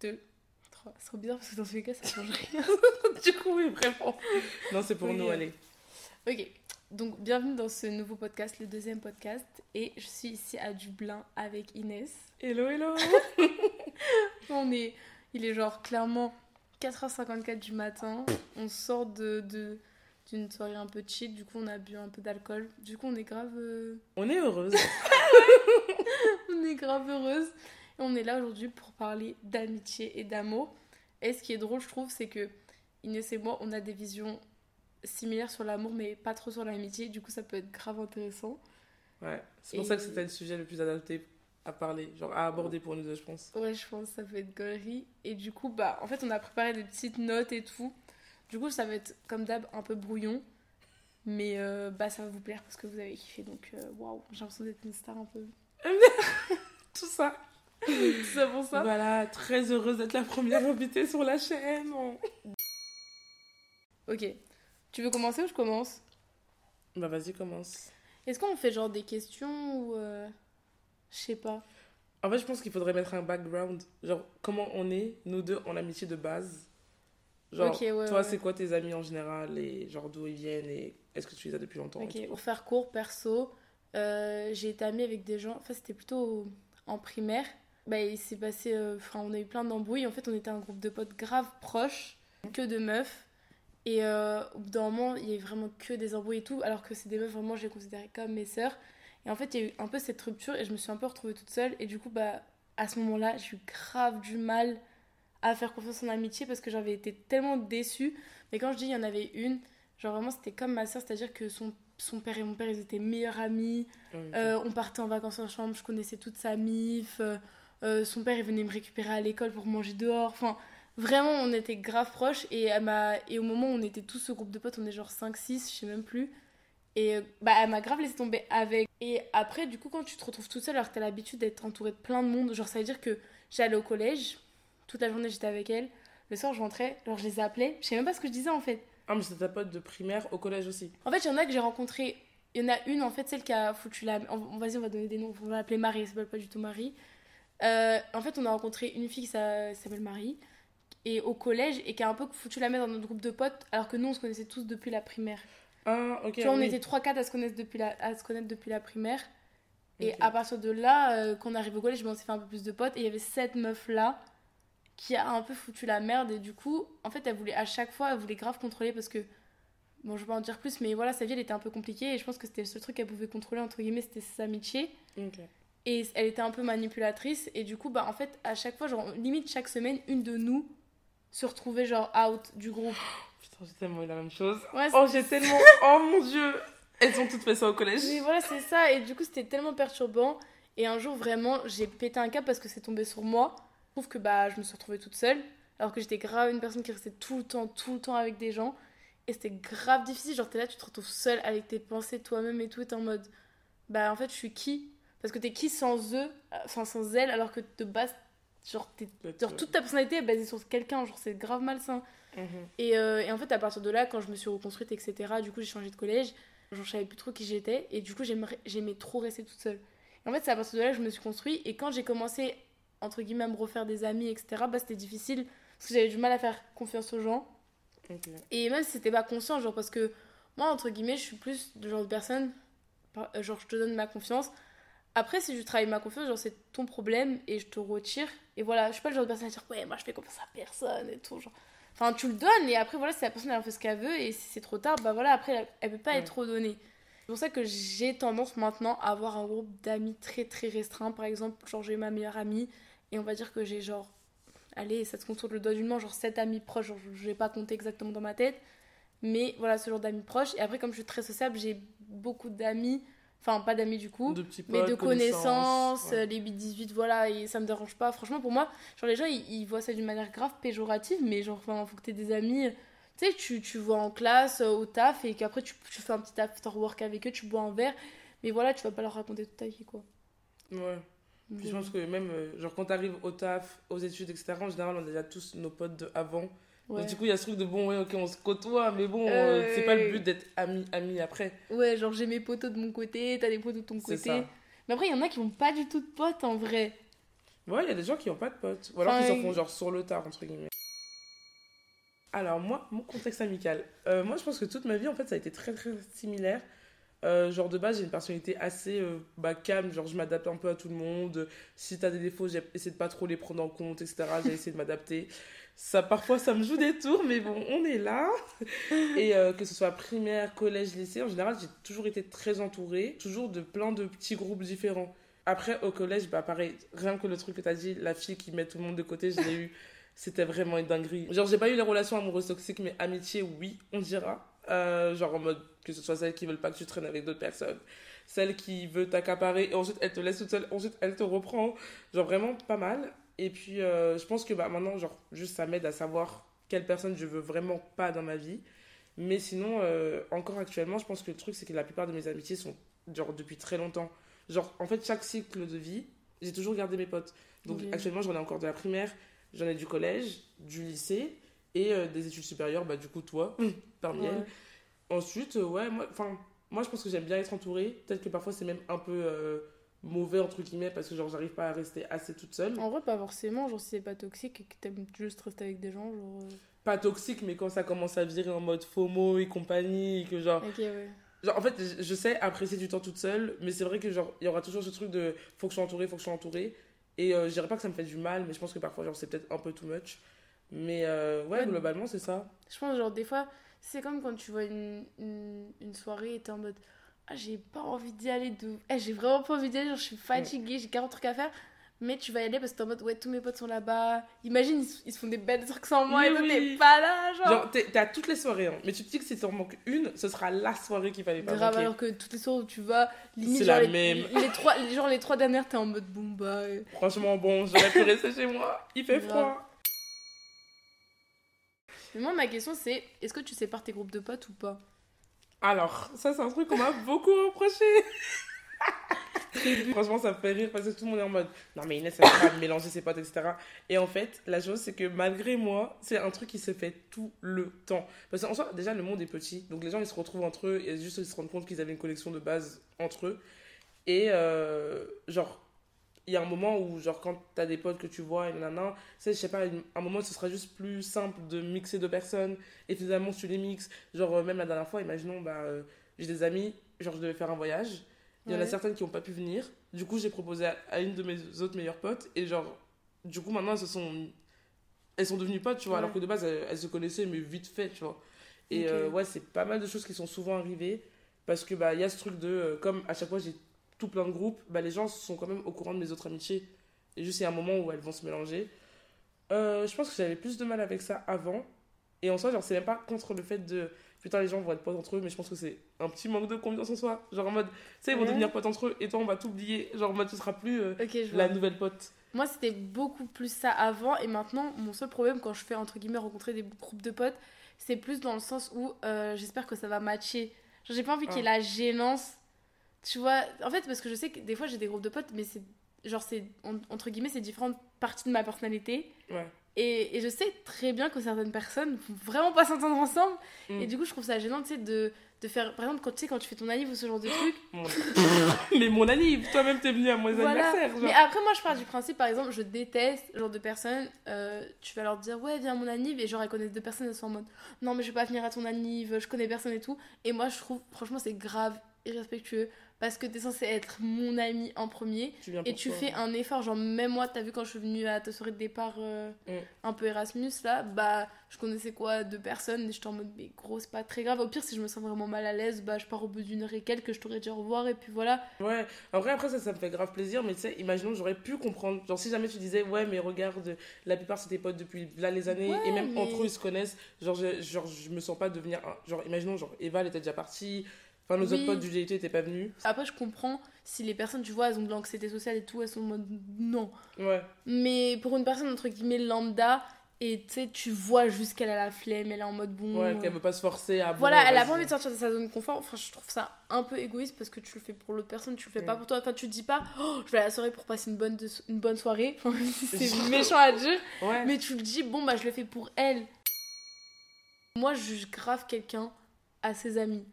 2, 3. C'est trop bizarre parce que dans tous les cas, ça change rien. du coup, oui, vraiment. Non, c'est pour Oui. nous, allez. ok, donc bienvenue dans ce nouveau podcast, le deuxième podcast. Et je suis ici à Dublin avec Inès. Hello, hello. On est, il est genre clairement 4h54 du matin. On sort de, de- d'une soirée un peu chill. Du coup, on a bu un peu d'alcool. Du coup, on est grave, euh, On est heureuse. on est grave heureuse. Et on est là aujourd'hui pour parler d'amitié et d'amour. Et ce qui est drôle, je trouve, c'est que Inès et moi, on a des visions similaires sur l'amour, mais pas trop sur l'amitié. Du coup, ça peut être grave intéressant. Ouais, c'est pour Et- ça que c'était le sujet le plus adapté à parler, genre à aborder pour nous deux, je pense. Ouais, je pense que ça peut être gaulerie. Et du coup, bah, en fait, on a préparé des petites notes et tout. Du coup, ça va être, comme d'hab, un peu brouillon. Mais euh, bah, ça va vous plaire parce que vous avez kiffé. Donc, euh, waouh, j'ai l'impression d'être une star un peu. Tout ça. Tout ça pour ça. Voilà, très heureuse d'être la première invitée sur la chaîne. Ok. Tu veux commencer ou je commence? Bah vas-y, commence. Est-ce qu'on fait genre des questions ou. euh, Je sais pas? En fait, je pense qu'il faudrait mettre un background. Genre, comment on est, nous deux, en amitié de base? Genre, ouais, toi, ouais. c'est quoi tes amis en général et genre d'où ils viennent et est-ce que tu les as depuis longtemps Ok, pour faire court, perso, euh, j'ai été amie avec des gens. Enfin, c'était plutôt en primaire. Bah, il s'est passé. euh, Enfin, on a eu plein d'embrouilles. En fait, on était un groupe de potes grave proches, que de meufs. Et euh, au bout d'un moment, il y avait vraiment que des embrouilles et tout. Alors que c'est des meufs, vraiment, je les considérais comme mes sœurs. Et en fait, il y a eu un peu cette rupture et je me suis un peu retrouvée toute seule. Et du coup, bah, à ce moment-là, j'ai eu grave du mal à faire confiance en amitié parce que j'avais été tellement déçue. Mais quand je dis il y en avait une, genre vraiment, c'était comme ma sœur, c'est-à-dire que son, son père et mon père, ils étaient meilleurs amis. Ok. Euh, on partait en vacances en chambre, je connaissais toute sa mif. euh, euh, son père, il venait me récupérer à l'école pour manger dehors. Enfin, vraiment, on était grave proches. Et, elle m'a- et au moment où on était tous ce groupe de potes, on est genre 5-6, je sais même plus. Et euh, bah, elle m'a grave laissé tomber avec. Et après, du coup, quand tu te retrouves toute seule alors que t'as l'habitude d'être entourée de plein de monde, genre ça veut dire que j'allais au collège, toute la journée j'étais avec elle. Le soir, je rentrais, genre je les appelais. Je sais même pas ce que je disais en fait. Ah, mais c'est ta pote de primaire au collège aussi. En fait, il y en a que j'ai rencontré. Il y en a une, en fait, celle qui a foutu la. on- Vas-y, on va donner des noms. On va l'appeler Marie, elle s'appelle pas du tout Marie. Euh, en fait, on a rencontré une fille qui s'a- s'appelle Marie, et au collège, et qui a un peu foutu la mettre dans notre groupe de potes, alors que nous, on se connaissait tous depuis la primaire. Ah, ok. tu vois, on oui. était 3-4 à, se connaître depuis la- à se connaître depuis la primaire. Et à partir de là, euh, quand on arrive au collège, ben, on s'est fait un peu plus de potes, et il y avait cette meuf-là qui a un peu foutu la merde, et du coup, en fait, elle voulait à chaque fois, elle voulait grave contrôler parce que. Bon, je vais pas en dire plus, mais voilà, sa vie, elle était un peu compliquée, et je pense que c'était le seul truc qu'elle pouvait contrôler, entre guillemets, c'était ses amitiés. Ok. Et elle était un peu manipulatrice, et du coup, bah, en fait, à chaque fois, genre, limite chaque semaine, une de nous se retrouvait, genre, out du groupe. Putain, j'ai tellement eu la même chose. Ouais, Oh, j'ai tellement. Oh mon dieu. Elles ont toutes fait ça au collège. Mais voilà, c'est ça. Et du coup, c'était tellement perturbant. Et un jour, vraiment, j'ai pété un câble parce que c'est tombé sur moi. Je trouve que bah, je me suis retrouvée toute seule. Alors que j'étais grave une personne qui restait tout le temps, tout le temps avec des gens. Et c'était grave difficile. Genre, t'es là, tu te retrouves seule avec tes pensées toi-même et tout. Et t'es en mode, bah, en fait, je suis qui? Parce que t'es qui sans eux, enfin, sans elle, alors que de base, genre, t'es- genre toute ta personnalité est basée sur quelqu'un. Genre, c'est grave malsain. Mhm. Et, euh, et en fait, à partir de là, quand je me suis reconstruite, etc., du coup, j'ai changé de collège. Genre, je savais plus trop qui j'étais. Et du coup, j'aimais trop rester toute seule. Et en fait, c'est à partir de là que je me suis construite. Et quand j'ai commencé, entre guillemets, à me refaire des amis, etc., bah, c'était difficile. Parce que j'avais du mal à faire confiance aux gens. Et même si c'était pas conscient, genre, parce que moi, entre guillemets, je suis plus le genre de personne. euh, Genre, je te donne ma confiance. Après, si je travaille ma confiance, genre, c'est ton problème et je te retire. Et voilà, je suis pas le genre de personne à dire, ouais, moi, je fais confiance à personne et tout. Genre. Enfin, tu le donnes et après, voilà, si la personne elle en fait ce qu'elle veut et si c'est trop tard, bah voilà, après, elle, peut pas Ouais. être redonnée. C'est pour ça que j'ai tendance maintenant à avoir un groupe d'amis très très restreint. Par exemple, genre, j'ai ma meilleure amie et on va dire que j'ai genre, allez, ça se compte sur le doigt d'une main, genre 7 amis proches, genre, je vais pas compter exactement dans ma tête. Mais voilà, ce genre d'amis proches. Et après, comme je suis très sociable, j'ai beaucoup d'amis, enfin, pas d'amis du coup. De petits potes, Mais de connaissances, ouais. les 8-18, voilà, et ça me dérange pas. Franchement, pour moi, genre les gens, ils, ils voient ça d'une manière grave péjorative, mais genre, enfin, faut que t'aies des amis. Tu sais, tu, tu vois en classe, euh, au taf, et qu'après tu, tu fais un petit after work avec eux, tu bois un verre, mais voilà, tu vas pas leur raconter toute ta vie, quoi. Ouais. Puis je pense que même, euh, genre, quand t'arrives au taf, aux études, etc., en général, on a déjà tous nos potes de avant. Ouais. Donc, du coup, il y a ce truc de bon, ouais, ok, on se côtoie, mais bon, euh, Euh, c'est pas le but d'être amis, amis après. Ouais, genre j'ai mes potos de mon côté, t'as des potos de ton côté. ça. Mais après, il y en a qui ont pas du tout de potes en vrai. Ouais, il y a des gens qui n'ont pas de potes. Ou alors Enfin, qui s'en font genre sur le tard, entre guillemets. Alors, moi, mon contexte amical. Euh, moi, je pense que toute ma vie, en fait, ça a été très, très similaire. Euh, genre, de base, j'ai une personnalité assez euh, bah, calme. Genre, je m'adapte un peu à tout le monde. Si t'as des défauts, j'ai essayé de pas trop les prendre en compte, etc. J'ai essayé de m'adapter. Ça, parfois, ça me joue des tours, mais bon, on est là. Et euh, que ce soit primaire, collège, lycée, en général, j'ai toujours été très entourée. Toujours de plein de petits groupes différents. Après, au collège, bah pareil, rien que le truc que t'as dit, la fille qui met tout le monde de côté, je l'ai eu. C'était vraiment une dinguerie. Genre, j'ai pas eu les relations amoureuses toxiques, mais amitié, oui, on dira. Euh, genre en mode que ce soit celles qui veulent pas que tu traînes avec d'autres personnes, celle qui veut t'accaparer et ensuite elle te laisse toute seule, ensuite elle te reprend. Genre vraiment pas mal. Et puis euh, je pense que bah, maintenant, genre, juste ça m'aide à savoir quelle personne je veux vraiment pas dans ma vie. Mais sinon, euh, encore actuellement, je pense que le truc, c'est que la plupart de mes amitiés sont genre depuis très longtemps. Genre, en fait, chaque cycle de vie, j'ai toujours gardé mes potes. Donc, actuellement, j'en ai encore de la primaire, j'en ai du collège, du lycée et euh, des études supérieures, bah, du coup, toi, parmi Ouais. elles. Ensuite, ouais, moi, enfin, moi, je pense que j'aime bien être entourée. Peut-être que parfois, c'est même un peu mauvais, entre guillemets, parce que, genre, j'arrive pas à rester assez toute seule. En vrai, pas forcément. Genre, si c'est pas toxique et que t'aimes juste rester avec des gens, genre. euh, Pas toxique, mais quand ça commence à virer en mode FOMO et compagnie, et que genre, Ok, ouais. Genre, en fait, je- sais apprécier du temps toute seule, mais c'est vrai que, genre, il y aura toujours ce truc de faut que je sois entourée, faut que je sois entourée. Et euh, je dirais pas que ça me fait du mal, mais je pense que parfois, genre, c'est peut-être un peu too much. Mais euh, ouais, Ouais. globalement, c'est ça. Je pense, genre, des fois, c'est comme quand tu vois une, une, une soirée et t'es en mode j'ai pas envie d'y aller. De... Eh, j'ai vraiment pas envie d'y aller. Genre, je suis fatiguée, j'ai 40 trucs à faire. Mais tu vas y aller parce que t'es en mode Ouais, tous mes potes sont là-bas. Imagine, ils, se- ils se font des belles trucs sans moi Oui, et toi, oui. t'es pas là. Genre, Genre, t'es à toutes les soirées, hein. mais tu te dis que si t'en manques une, ce sera la soirée qu'il fallait pas grave, alors que toutes les soirées où tu vas, limite, C'est genre, la les, même. Les, trois, les- genre, les trois dernières, t'es en mode Bon, bah. euh, Franchement, bon, j'aurais pu rester chez moi. Il fait Grave. froid. Mais moi, ma question, c'est Est-ce que tu sépares tes groupes de potes ou pas? Alors, ça, c'est un truc qu'on m'a beaucoup reproché. Franchement, ça me fait rire parce que tout le monde est en mode non, mais Inès, elle va mélanger ses potes, etc. Et en fait, la chose, c'est que malgré moi, c'est un truc qui se fait tout le temps. Parce qu'en soi, déjà, le monde est petit. Donc, les gens, ils se retrouvent entre eux et juste ils se rendent compte qu'ils avaient une connexion de base entre eux. Et euh, genre, il y a un moment où, genre, quand t'as des potes que tu vois et nanana, tu sais, je sais pas, un moment, ce sera juste plus simple de mixer deux personnes et finalement, tu les mixes. Genre, euh, même la dernière fois, imaginons, bah, euh, j'ai des amis, genre, je devais faire un voyage. Il y en a certaines qui n'ont pas pu venir. Du coup, j'ai proposé à, à une de mes autres meilleures potes. Et genre, du coup, maintenant, elles se sont... Elles sont devenues potes, tu vois. Ouais. Alors que de base, elles, elles se connaissaient, mais vite fait, tu vois. Et euh, ouais, c'est pas mal de choses qui sont souvent arrivées. Parce que, bah, il y a ce truc de... euh, comme à chaque fois, j'ai tout plein de groupes, bah, les gens sont quand même au courant de mes autres amitiés. Et juste, il y a un moment où elles vont se mélanger. Euh, je pense que j'avais plus de mal avec ça avant. Et en soi, genre, c'est même pas contre le fait de... Putain, les gens vont être potes entre eux, mais je pense que c'est un petit manque de confiance en soi. Genre en mode, tu sais, ils vont Ouais. devenir potes entre eux et toi, on va t'oublier. Genre en mode, tu seras plus euh, vois. la nouvelle pote. Moi, c'était beaucoup plus ça avant. Et maintenant, mon seul problème quand je fais, entre guillemets, rencontrer des groupes de potes, c'est plus dans le sens où euh, j'espère que ça va matcher. Genre, j'ai pas envie qu'il y ait la gênance. Tu vois, en fait, parce que je sais que des fois, j'ai des groupes de potes, mais c'est genre, c'est en- entre guillemets, c'est différentes parties de ma personnalité. Ouais. Et, et je sais très bien que certaines personnes vont vraiment pas s'entendre ensemble. Mm. Et du coup, je trouve ça gênant, tu sais, de, de faire. Par exemple, quand tu sais, quand tu fais ton anniv ou ce genre de truc. Mais mon anniv, toi-même, t'es venu à mon Voilà. anniversaire. Genre. Mais après, moi, je pars du principe, par exemple, je déteste ce genre de personnes. euh, tu vas leur dire, ouais, viens à mon anniv, et genre, elles connaissent deux personnes, elles sont en mode, non, mais je vais pas venir à ton anniv, je connais personne et tout. Et moi, je trouve, franchement, c'est grave irrespectueux parce que t'es censé être mon ami en premier. Tu Et tu toi. fais un effort, genre même moi, t'as vu quand je suis venue à ta soirée de départ euh, Mm. un peu Erasmus là, bah je connaissais quoi deux personnes et j'étais en mode mais gros c'est pas très grave. Au pire si je me sens vraiment mal à l'aise, bah je pars au bout d'une heure et quelques, que je t'aurais dit au revoir et puis voilà. Ouais, en vrai, après, ça, ça me fait grave plaisir, mais tu sais, imaginons, j'aurais pu comprendre. Genre, si jamais tu disais, ouais, mais regarde, la plupart, c'est tes potes depuis là les années, Ouais, et même mais- entre eux, ils se connaissent. Genre, je, genre, je me sens pas devenir. un- Genre, imaginons, genre, Eva, elle était déjà partie. Enfin, nos Oui. autres potes du DIT étaient pas venus. Après je comprends si les personnes tu vois elles ont de l'anxiété sociale et tout, elles sont en mode non. Ouais. Mais pour une personne entre guillemets lambda et tu sais tu vois juste qu'elle a la flemme, elle est en mode bon. Ouais, qu'elle veut pas se forcer à. bon, Voilà, elle a pas envie de sortir de sa zone de confort. Enfin, je trouve ça un peu égoïste parce que tu le fais pour l'autre personne, tu le fais pas Mm. pour toi. Enfin, tu te dis pas, oh, je vais à la soirée pour passer une bonne, de- une bonne soirée. Enfin, c'est méchant à dire. Ouais. Mais tu le dis, bon, bah, je le fais pour elle. Moi, je juge grave quelqu'un à ses amis.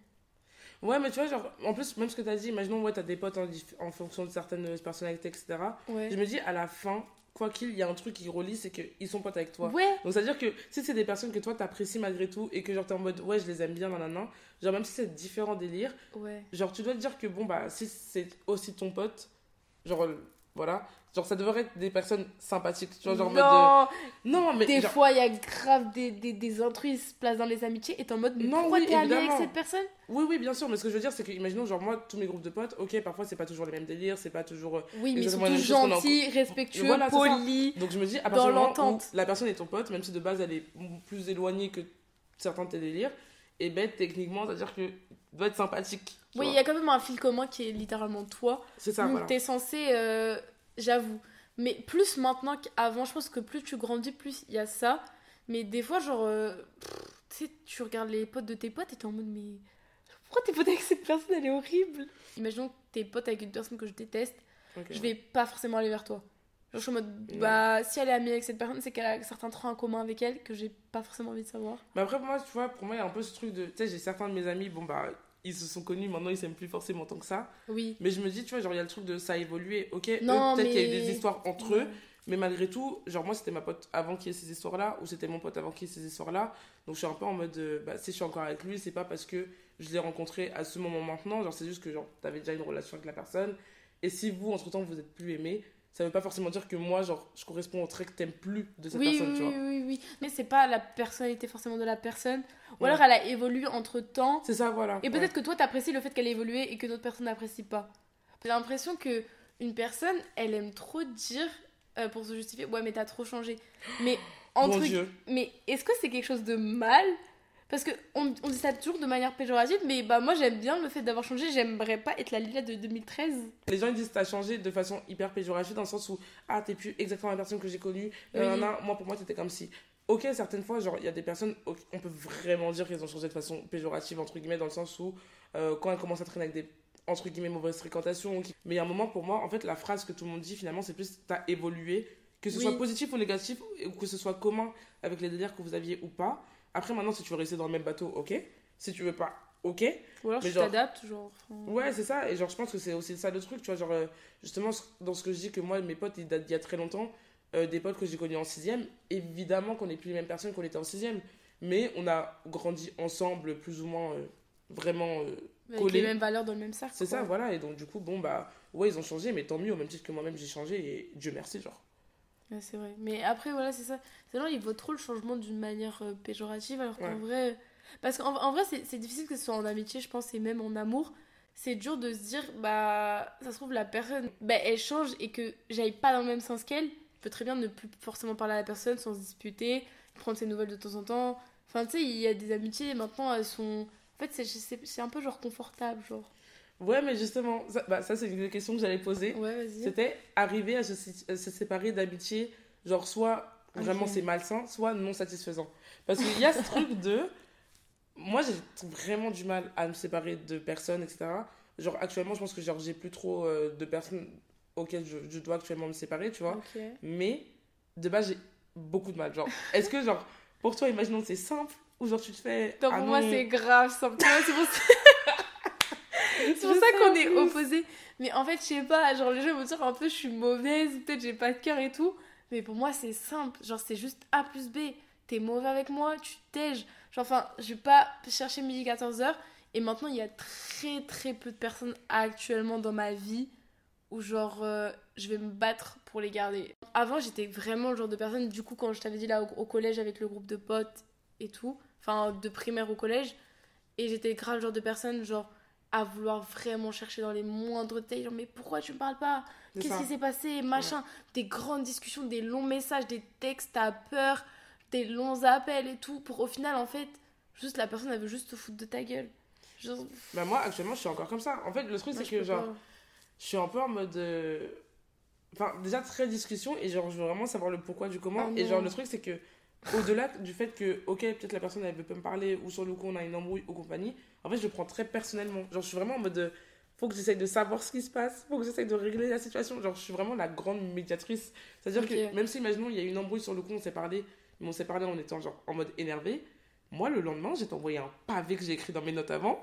Ouais, mais tu vois, genre, en plus, même ce que t'as dit, imaginons, ouais, t'as des potes en, fonction de certaines personnalités, etc. Ouais. Je me dis, à la fin, quoi qu'il, il y a un truc qui relie, c'est qu'ils sont potes avec toi. Ouais. Donc, c'est-à-dire que si c'est des personnes que toi, t'apprécies malgré tout et que genre t'es en mode ouais, je les aime bien, nanana, genre même si c'est différents délires, Ouais. genre tu dois te dire que bon, bah, si c'est aussi ton pote, genre euh, voilà, genre ça devrait être des personnes sympathiques, tu vois, genre en mode. non, de- Non, mais. des genre- fois, il y a grave des, des, des intrus, ils se placent dans les amitiés et t'es en mode, mais Non, pourquoi oui, t'es ami avec cette personne? Oui, oui, bien sûr, mais ce que je veux dire, c'est que, imaginons, genre moi, tous mes groupes de potes, ok, parfois c'est pas toujours les mêmes délires, c'est pas toujours. euh, Oui, mais ils sont tous a en gentils, respectueux, Voilà, polis. Donc je me dis, à partir du moment où l'entente. la personne est ton pote, même si de base elle est plus éloignée que certains de tes délires, et ben techniquement, c'est-à-dire que doit être sympathique. Oui, il y a quand même un fil commun qui est littéralement toi. C'est ça, Donc voilà. t'es censé, euh, j'avoue. Mais plus maintenant qu'avant, je pense que plus tu grandis, plus il y a ça. Mais des fois, genre, euh, tu sais, tu regardes les potes de tes potes et t'es en mode, mais pourquoi t'es pote avec cette personne? Elle est horrible. Imaginons que t'es pote avec une personne que je déteste, Ok. je vais pas forcément aller vers toi. Genre, je suis en mode, bah, si elle est amie avec cette personne, c'est qu'elle a certains traits en commun avec elle que j'ai pas forcément envie de savoir. Mais après, pour moi, tu vois, pour moi, il y a un peu ce truc de. Tu sais, j'ai certains de mes amis, bon, bah, ils se sont connus, maintenant ils s'aiment plus forcément tant que ça. Oui. Mais je me dis, tu vois, genre, il y a le truc de ça a évolué, ok Non, peut-être qu'il y a eu des histoires entre eux, mais malgré tout, genre, moi, c'était ma pote avant qu'il y ait ces histoires-là, ou c'était mon pote avant qu'il y ait ces histoires-là. Donc, je suis un peu en mode, euh, bah, si je suis encore avec lui, c'est pas parce que je l'ai rencontré à ce moment maintenant, genre, c'est juste que, genre, t'avais déjà une relation avec la personne. Et si vous, entre-temps, vous êtes plus aimés, ça veut pas forcément dire que moi, genre, je corresponds au trait que t'aimes plus de cette oui, personne, oui, tu vois. oui, oui, oui. Mais c'est pas la personnalité forcément de la personne. Ou Ouais. alors elle a évolué entre temps. C'est ça, voilà. Et peut-être que toi t'apprécies le fait qu'elle ait évolué et que d'autres personnes n'apprécient pas. J'ai l'impression que une personne, elle aime trop dire euh, pour se justifier, ouais mais t'as trop changé. Mais entre Mon Dieu. mais est-ce que c'est quelque chose de mal Parce que on, on dit ça toujours de manière péjorative, mais bah moi j'aime bien le fait d'avoir changé. J'aimerais pas être la Lila de 2013. Les gens ils disent t'as changé de façon hyper péjorative dans le sens où ah t'es plus exactement la personne que j'ai connue. Oui. Euh, moi pour moi t'étais comme si. Ok certaines fois genre il y a des personnes on peut vraiment dire qu'elles ont changé de façon péjorative entre guillemets dans le sens où euh, quand elles commencent à traîner avec des entre guillemets mauvaises fréquentations. qui- Mais il y a un moment pour moi en fait la phrase que tout le monde dit finalement c'est plus t'as évolué que ce Oui. soit positif ou négatif ou que ce soit commun avec les délires que vous aviez ou pas. Après maintenant si tu veux rester dans le même bateau ok. Si tu veux pas ok. Ou alors Mais tu genre- t'adaptes, genre. Ouais, c'est ça. Et genre, je pense que c'est aussi ça le truc, tu vois. Genre, euh, justement, dans ce que je dis que moi, mes potes, ils datent d'il y a très longtemps, euh, des potes que j'ai connus en sixième, évidemment qu'on n'est plus les mêmes personnes qu'on était en sixième. Mais on a grandi ensemble, plus ou moins, euh, vraiment. Avec collés. les mêmes valeurs dans le même cercle. c'est ça, voilà. Et donc, du coup, bon, bah, ouais, ils ont changé, mais tant mieux, au même titre que moi-même, j'ai changé. Et Dieu merci, genre. Ouais, c'est vrai. Mais après, voilà, c'est ça. C'est genre, il voit trop le changement d'une manière euh, péjorative, alors qu'en Ouais. vrai. Parce qu'en en vrai, c'est difficile que ce soit en amitié, je pense, et même en amour. C'est dur de se dire, bah, ça se trouve, la personne, bah, elle change et que j'aille pas dans le même sens qu'elle. Je peux très bien ne plus forcément parler à la personne sans se disputer, prendre ses nouvelles de temps en temps. Enfin, tu sais, il y a des amitiés, maintenant, elles sont. En fait, c'est un peu genre confortable, genre. Ouais, mais justement, ça, bah, ça c'est une des questions que j'allais poser. Ouais, vas-y. C'était arriver à se, à se séparer d'amitié, genre soit vraiment c'est malsain, soit non satisfaisant. Parce qu'il y a ce truc de. Moi j'ai vraiment du mal à me séparer de personnes, etc. Genre actuellement, je pense que genre, j'ai plus trop euh, de personnes auxquelles je, je dois actuellement me séparer, tu vois. Mais de base, j'ai beaucoup de mal. Genre, est-ce que, genre, pour toi, imaginons que c'est simple ou genre tu te fais. Non, ah pour moi, c'est grave simple. C'est pour ça, c'est pour Je ça qu'on est opposés. Mais en fait, je sais pas, genre les gens vont dire un peu je suis mauvaise, peut-être j'ai pas de cœur et tout. Mais pour moi, c'est simple. Genre, c'est juste A plus B. T'es mauvais avec moi, tu t'aiges. Genre, enfin, je vais pas chercher midi 14h. Et maintenant, il y a très très peu de personnes actuellement dans ma vie où, genre, euh, je vais me battre pour les garder. Avant, j'étais vraiment le genre de personne, du coup, quand je t'avais dit là au, au collège avec le groupe de potes et tout, enfin, de primaire au collège, et j'étais grave le genre de personne, genre, à vouloir vraiment chercher dans les moindres détails, genre, mais pourquoi tu me parles pas? Qu'est-ce qui s'est passé? Machin. Des grandes discussions, des longs messages, des textes à peur, des longs appels et tout, pour au final, en fait, juste la personne, elle veut juste te foutre de ta gueule. Genre, Bah, moi, actuellement, je suis encore comme ça. En fait, le truc, c'est que, genre, pas. je suis un peu en mode. euh, Enfin, déjà très discussion et genre, je veux vraiment savoir le pourquoi du comment. Ah et genre, le truc, c'est que, au-delà du fait que, ok, peut-être la personne, elle veut pas me parler ou sur le coup, on a une embrouille ou compagnie, en fait, je le prends très personnellement. Genre, je suis vraiment en mode. euh, faut que j'essaye de savoir ce qui se passe, faut que j'essaye de régler la situation. Genre, je suis vraiment la grande médiatrice. C'est-à-dire que, même si, imaginons, il y a eu une embrouille sur le coup, on s'est parlé, mais on s'est parlé en étant genre en mode énervé. Moi, le lendemain, j'ai envoyé un pavé que j'ai écrit dans mes notes avant,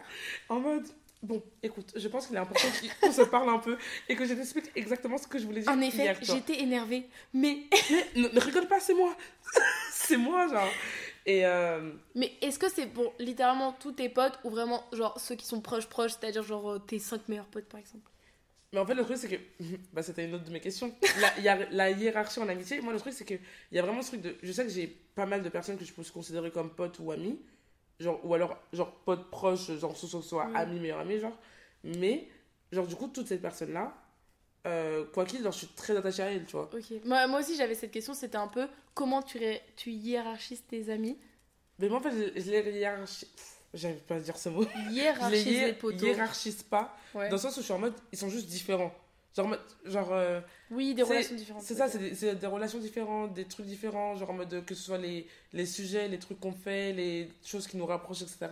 en mode Bon, écoute, je pense qu'il est important qu'on se parle un peu et que je t'explique exactement ce que je voulais dire. En effet, j'étais énervée. Mais, Mais ne, ne rigole pas, c'est moi. c'est moi, genre. Et euh, mais est-ce que c'est pour littéralement tous tes potes ou vraiment genre ceux qui sont proches proches, c'est-à-dire genre euh, tes 5 meilleurs potes par exemple? Mais en fait, le truc, c'est que. Bah, c'était une autre de mes questions. La, il y a la hiérarchie en amitié. Moi, le truc, c'est qu'il y a vraiment ce truc de. Je sais que j'ai pas mal de personnes que je peux considérer comme potes ou amis. Genre, ou alors, genre, potes proches, genre, soit, soit, soit Mm. amis, meilleurs amis, genre. Mais, genre, du coup, toutes ces personnes-là, euh, quoi qu'il, genre, je suis très attachée à elles, tu vois. Ok. Moi, moi aussi j'avais cette question, c'était un peu comment tu, tu hiérarchises tes amis? Mais moi, en fait, je, je les hiérarchise. J'arrive pas à dire ce mot. Je les Hiérarchise hié- les potos. hiérarchise pas. Ouais. Dans le sens où je suis en mode, ils sont juste différents. Genre, genre euh, Oui, des relations différentes. C'est ça, c'est des, des relations différentes, des trucs différents, genre en mode que ce soit les, les sujets, les trucs qu'on fait, les choses qui nous rapprochent, etc.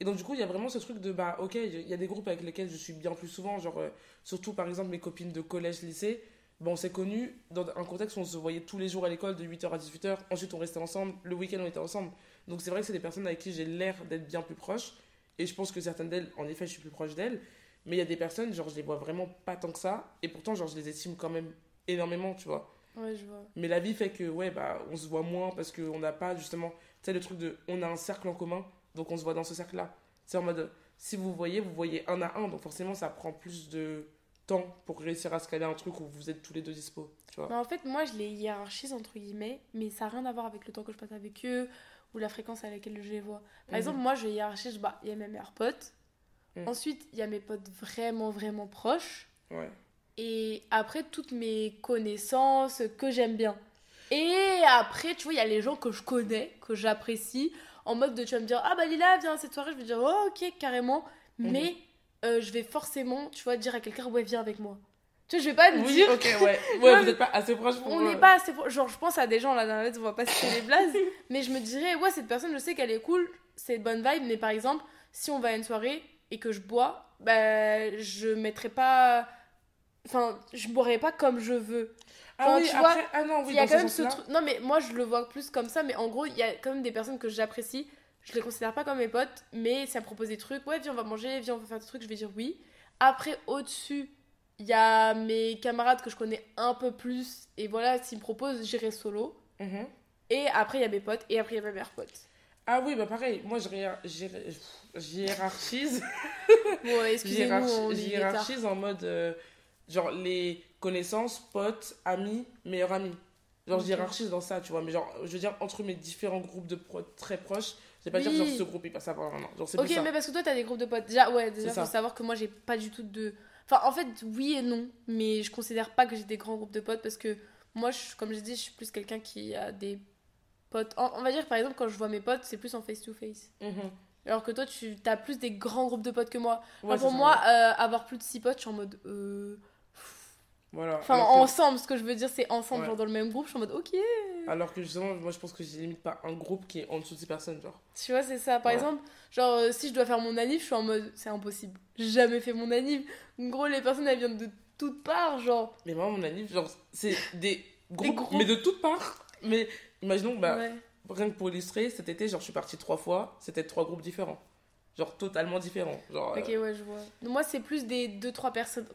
Et donc, du coup, il y a vraiment ce truc de, bah, ok, il y a des groupes avec lesquels je suis bien plus souvent, genre, euh, surtout par exemple mes copines de collège, lycée. Bon, on s'est connus dans un contexte où on se voyait tous les jours à l'école de 8h à 18h. Ensuite, on restait ensemble. Le week-end, on était ensemble. Donc, c'est vrai que c'est des personnes avec qui j'ai l'air d'être bien plus proche. Et je pense que certaines d'elles, en effet, je suis plus proche d'elles. Mais il y a des personnes, genre, je les vois vraiment pas tant que ça. Et pourtant, genre, je les estime quand même énormément, tu vois. Ouais, je vois. Mais la vie fait que, ouais, bah, on se voit moins parce qu'on n'a pas justement, tu sais, le truc de, on a un cercle en commun, donc on se voit dans ce cercle-là. C'est en mode, si vous voyez, vous voyez un à un, donc forcément, ça prend plus de temps pour réussir à se caler un truc où vous êtes tous les deux dispo, tu vois. Mais en fait, moi, je les hiérarchise entre guillemets, mais ça n'a rien à voir avec le temps que je passe avec eux ou la fréquence à laquelle je les vois. Par Mhm. exemple, moi, je hiérarchise, bah, il y a mes meilleurs potes. Mhm. Ensuite, il y a mes potes vraiment, vraiment proches. Ouais. Et après, toutes mes connaissances que j'aime bien. Et après, tu vois, il y a les gens que je connais, que j'apprécie, en mode de tu vas me dire, ah bah Lila, viens à cette soirée, je vais dire, oh ok, carrément. Mhm. Mais euh, je vais forcément, tu vois, dire à quelqu'un, ouais, viens avec moi. Tu vois, je vais pas me Oui, dire, ok, ouais. Ouais, vous n'êtes pas assez proche pour on n'est pas assez. pro- Genre, je pense à des gens là dans la lettre, on va pas citer les blazes, mais je me dirais, ouais, cette personne, je sais qu'elle est cool, c'est bonne vibe, mais par exemple, si on va à une soirée et que je bois, bah, je mettrai pas. Enfin, je boirai pas comme je veux. Ah Enfin, oui, tu vois, ah non, oui, il y a quand même ce truc. Non, mais moi, je le vois plus comme ça, mais en gros, il y a quand même des personnes que j'apprécie. Je les considère pas comme mes potes, mais ça me propose des trucs. Ouais, viens, on va manger, viens, on va faire des trucs, je vais dire oui. Après, au-dessus, il y a mes camarades que je connais un peu plus, et voilà, s'ils me proposent, j'irai solo. Mhm. Et après, il y a mes potes, et après, il y a mes meilleurs potes. Ah oui, bah pareil, moi, je hiérar- hiérar- hiérarchise. Bon, tard. J'hiérarchise en mode euh, genre les connaissances, potes, amis, meilleurs amis. Genre Ok. j'hiérarchise dans ça, tu vois. Mais genre, je veux dire, entre mes différents groupes de pro- très proches, je vais pas dire Oui. genre ce groupe il passe avant. Non. Genre Ok, plus ça. mais parce que toi, t'as des groupes de potes. Déjà, ouais, déjà, C'est ça. faut savoir que moi, j'ai pas du tout de. Enfin, en fait, oui et non, mais je considère pas que j'ai des grands groupes de potes parce que moi, je, comme je dis, je suis plus quelqu'un qui a des potes. on va dire, par exemple, quand je vois mes potes, c'est plus en face-to-face. Mhm. Alors que toi, tu as plus des grands groupes de potes que moi. Enfin, Ouais, pour moi, euh, avoir plus de 6 potes, je suis en mode. euh, Voilà. Enfin, alors, que, ensemble, ce que je veux dire, c'est ensemble, Ouais. genre dans le même groupe, je suis en mode ok. alors que justement, moi je pense que j'ai limite pas un groupe qui est en dessous de ces personnes, genre. Tu vois, c'est ça. Par Ouais. exemple, genre, euh, si je dois faire mon anniv, je suis en mode, c'est impossible. J'ai jamais fait mon anniv. En gros, les personnes, elles viennent de toutes parts, genre. Mais moi, mon anniv, genre, c'est des groupes, groupes. mais de toutes parts. Mais imaginons, bah, ouais. rien que pour illustrer, cet été, genre, je suis partie trois fois, c'était trois groupes différents. Genre, totalement différents. Genre, Ok, euh, ouais, je vois. Moi, c'est plus des 2-3 personnes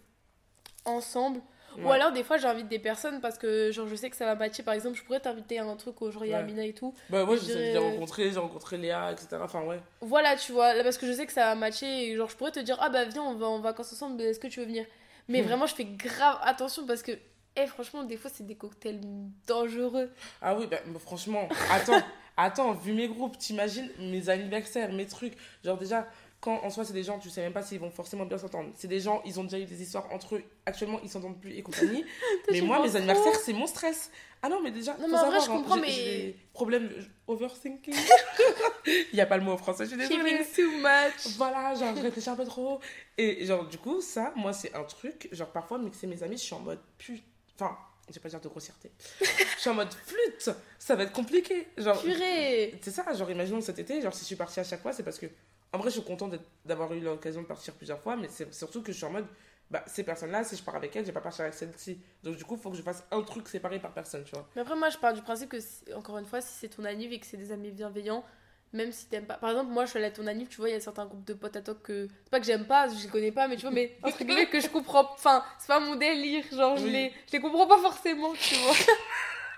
ensemble. Ou alors, des fois, j'invite des personnes parce que, genre, je sais que ça va matcher. Par exemple, je pourrais t'inviter à un truc où, genre, il y a Ouais. Amina et tout. Bah, ouais, je j'ai dirais- rencontré, j'ai rencontré Léa, etc. Enfin, ouais. Voilà, tu vois, là, parce que je sais que ça va matcher. Et, genre, je pourrais te dire, ah bah, viens, on va en vacances ensemble, est-ce que tu veux venir? Mais Hmm. vraiment, je fais grave attention parce que, eh, franchement, des fois, c'est des cocktails dangereux. Ah oui, bah, bah, franchement, attends, attends, vu mes groupes, t'imagines mes anniversaires, mes trucs. Genre, déjà, quand en soi, c'est des gens, tu sais même pas s'ils vont forcément bien s'entendre. C'est des gens, ils ont déjà eu des histoires entre eux. Actuellement, ils s'entendent plus et compagnie. mais moi, mes anniversaires, c'est mon stress. Ah non, mais déjà, Non, faut mais en vrai, savoir, je hein, comprends, mais- des problèmes overthinking. Il y a pas le mot en français, je suis désolée. Too much. Voilà, genre, je réfléchis un peu trop. Et genre, du coup, ça, moi, c'est un truc. Genre, parfois, mixer mes amis, je suis en mode putain. Enfin, je vais pas dire de grossièreté. je suis en mode flûte, ça va être compliqué. Genre, Purée. c'est ça, genre, imaginons cet été, genre, si je suis partie à chaque fois, c'est parce que. En vrai, je suis contente d'avoir eu l'occasion de partir plusieurs fois, mais c'est surtout que je suis en mode. Bah, ces personnes-là, si je pars avec elles, je vais pas partir avec celle-ci. Donc, du coup, il faut que je fasse un truc séparé par personne, tu vois. Mais après, moi, je pars du principe que, encore une fois, si c'est ton anniv et que c'est des amis bienveillants, même si t'aimes pas. Par exemple, moi, je suis allée à ton anniv, tu vois, il y a certains groupes de potes à toi que. C'est pas que j'aime pas, je les connais pas, mais tu vois, mais entre guillemets, que je comprends. Enfin, c'est pas mon délire, genre, je, Oui. les... je les comprends pas forcément, tu vois.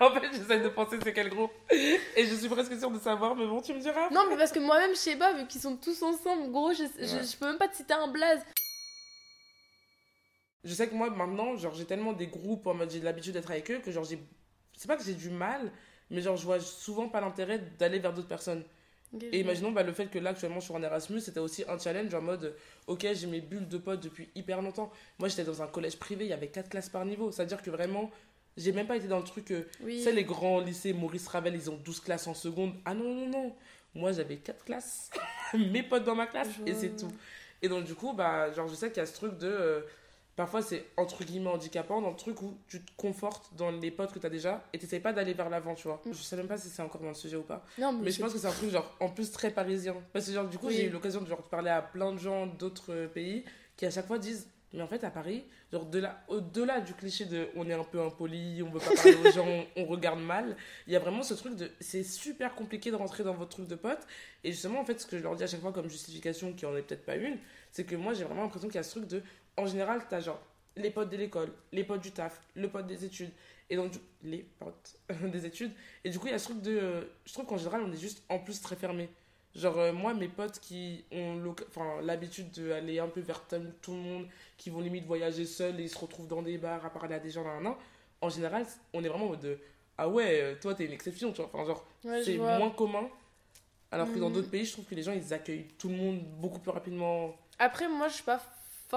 En fait, j'essaie de penser c'est quel groupe. Et je suis presque sûre de savoir, mais bon, tu me diras. non, mais parce que moi-même, je sais pas, vu qu'ils sont tous ensemble, gros, je, je, peux même pas te citer un blaze. Je sais que moi, maintenant, genre, j'ai tellement des groupes en mode j'ai l'habitude d'être avec eux que, genre, j'ai. C'est pas que j'ai du mal, mais genre, je vois souvent pas l'intérêt d'aller vers d'autres personnes. Et imaginons bah, le fait que là, actuellement, je suis en Erasmus, c'était aussi un challenge en mode Ok, j'ai mes bulles de potes depuis hyper longtemps. Moi, j'étais dans un collège privé, il y avait 4 classes par niveau. C'est-à-dire que vraiment, j'ai même pas été dans le truc. euh, Oui. Tu sais, les grands lycées Maurice Ravel, ils ont 12 classes en seconde. Ah non, non, non. Moi, j'avais 4 classes. mes potes dans ma classe, Je et c'est tout. Et donc, du coup, bah, genre, je sais qu'il y a ce truc de. euh, parfois, c'est entre guillemets handicapant dans le truc où tu te confortes dans les potes que tu as déjà et t'essayes pas d'aller vers l'avant, tu vois. Mm. Je sais même pas si c'est encore dans le sujet ou pas. Non, mais, Mais je pense que c'est un truc, genre, en plus très parisien. Parce que, genre, du coup, Oui. j'ai eu l'occasion de genre, parler à plein de gens d'autres euh, pays qui, à chaque fois, disent Mais en fait, à Paris, genre, de là- au-delà du cliché de on est un peu impoli, on veut pas parler aux gens, on regarde mal, il y a vraiment ce truc de c'est super compliqué de rentrer dans votre truc de pote. Et justement, en fait, ce que je leur dis à chaque fois comme justification, qui en est peut-être pas une, c'est que moi, j'ai vraiment l'impression qu'il y a ce truc de en général, t'as genre les potes de l'école, les potes du taf, le pote des études. Et donc, du- les potes des études. Et du coup, il y a ce truc de. euh, je trouve qu'en général, on est juste en plus très fermé. Genre, euh, moi, mes potes qui ont l'habitude d'aller un peu vers tout le monde, qui vont limite voyager seuls et ils se retrouvent dans des bars à parler à des gens, nan, nan, en général, on est vraiment en mode de, Ah ouais, euh, toi, t'es une exception, tu vois. Enfin, genre, Ouais, c'est moins commun. Alors que dans Mhm. d'autres pays, je trouve que les gens, ils accueillent tout le monde beaucoup plus rapidement. Après, moi, je suis pas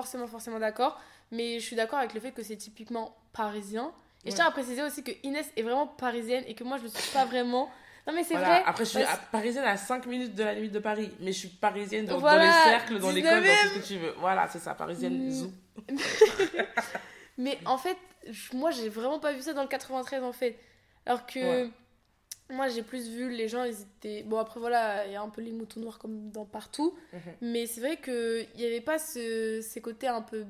forcément, forcément d'accord, mais je suis d'accord avec le fait que c'est typiquement parisien. Et je tiens à préciser aussi que Inès est vraiment parisienne et que moi, je le suis pas vraiment. Non, mais c'est Voilà. vrai. Après, je suis parce- parisienne à 5 minutes de la limite de Paris. Mais je suis parisienne dans, dans Voilà, les cercles, dans l'école, dans 19e. tout ce que tu veux. Voilà, c'est ça, parisienne. Mm. zou. Mais en fait, moi, j'ai vraiment pas vu ça dans le 93 en fait. Alors que Ouais. Moi, j'ai plus vu les gens, ils étaient. Bon, après, voilà, il y a un peu les moutons noirs comme dans partout. Mhm. Mais c'est vrai qu'il n'y avait pas ce, ces côtés un peu.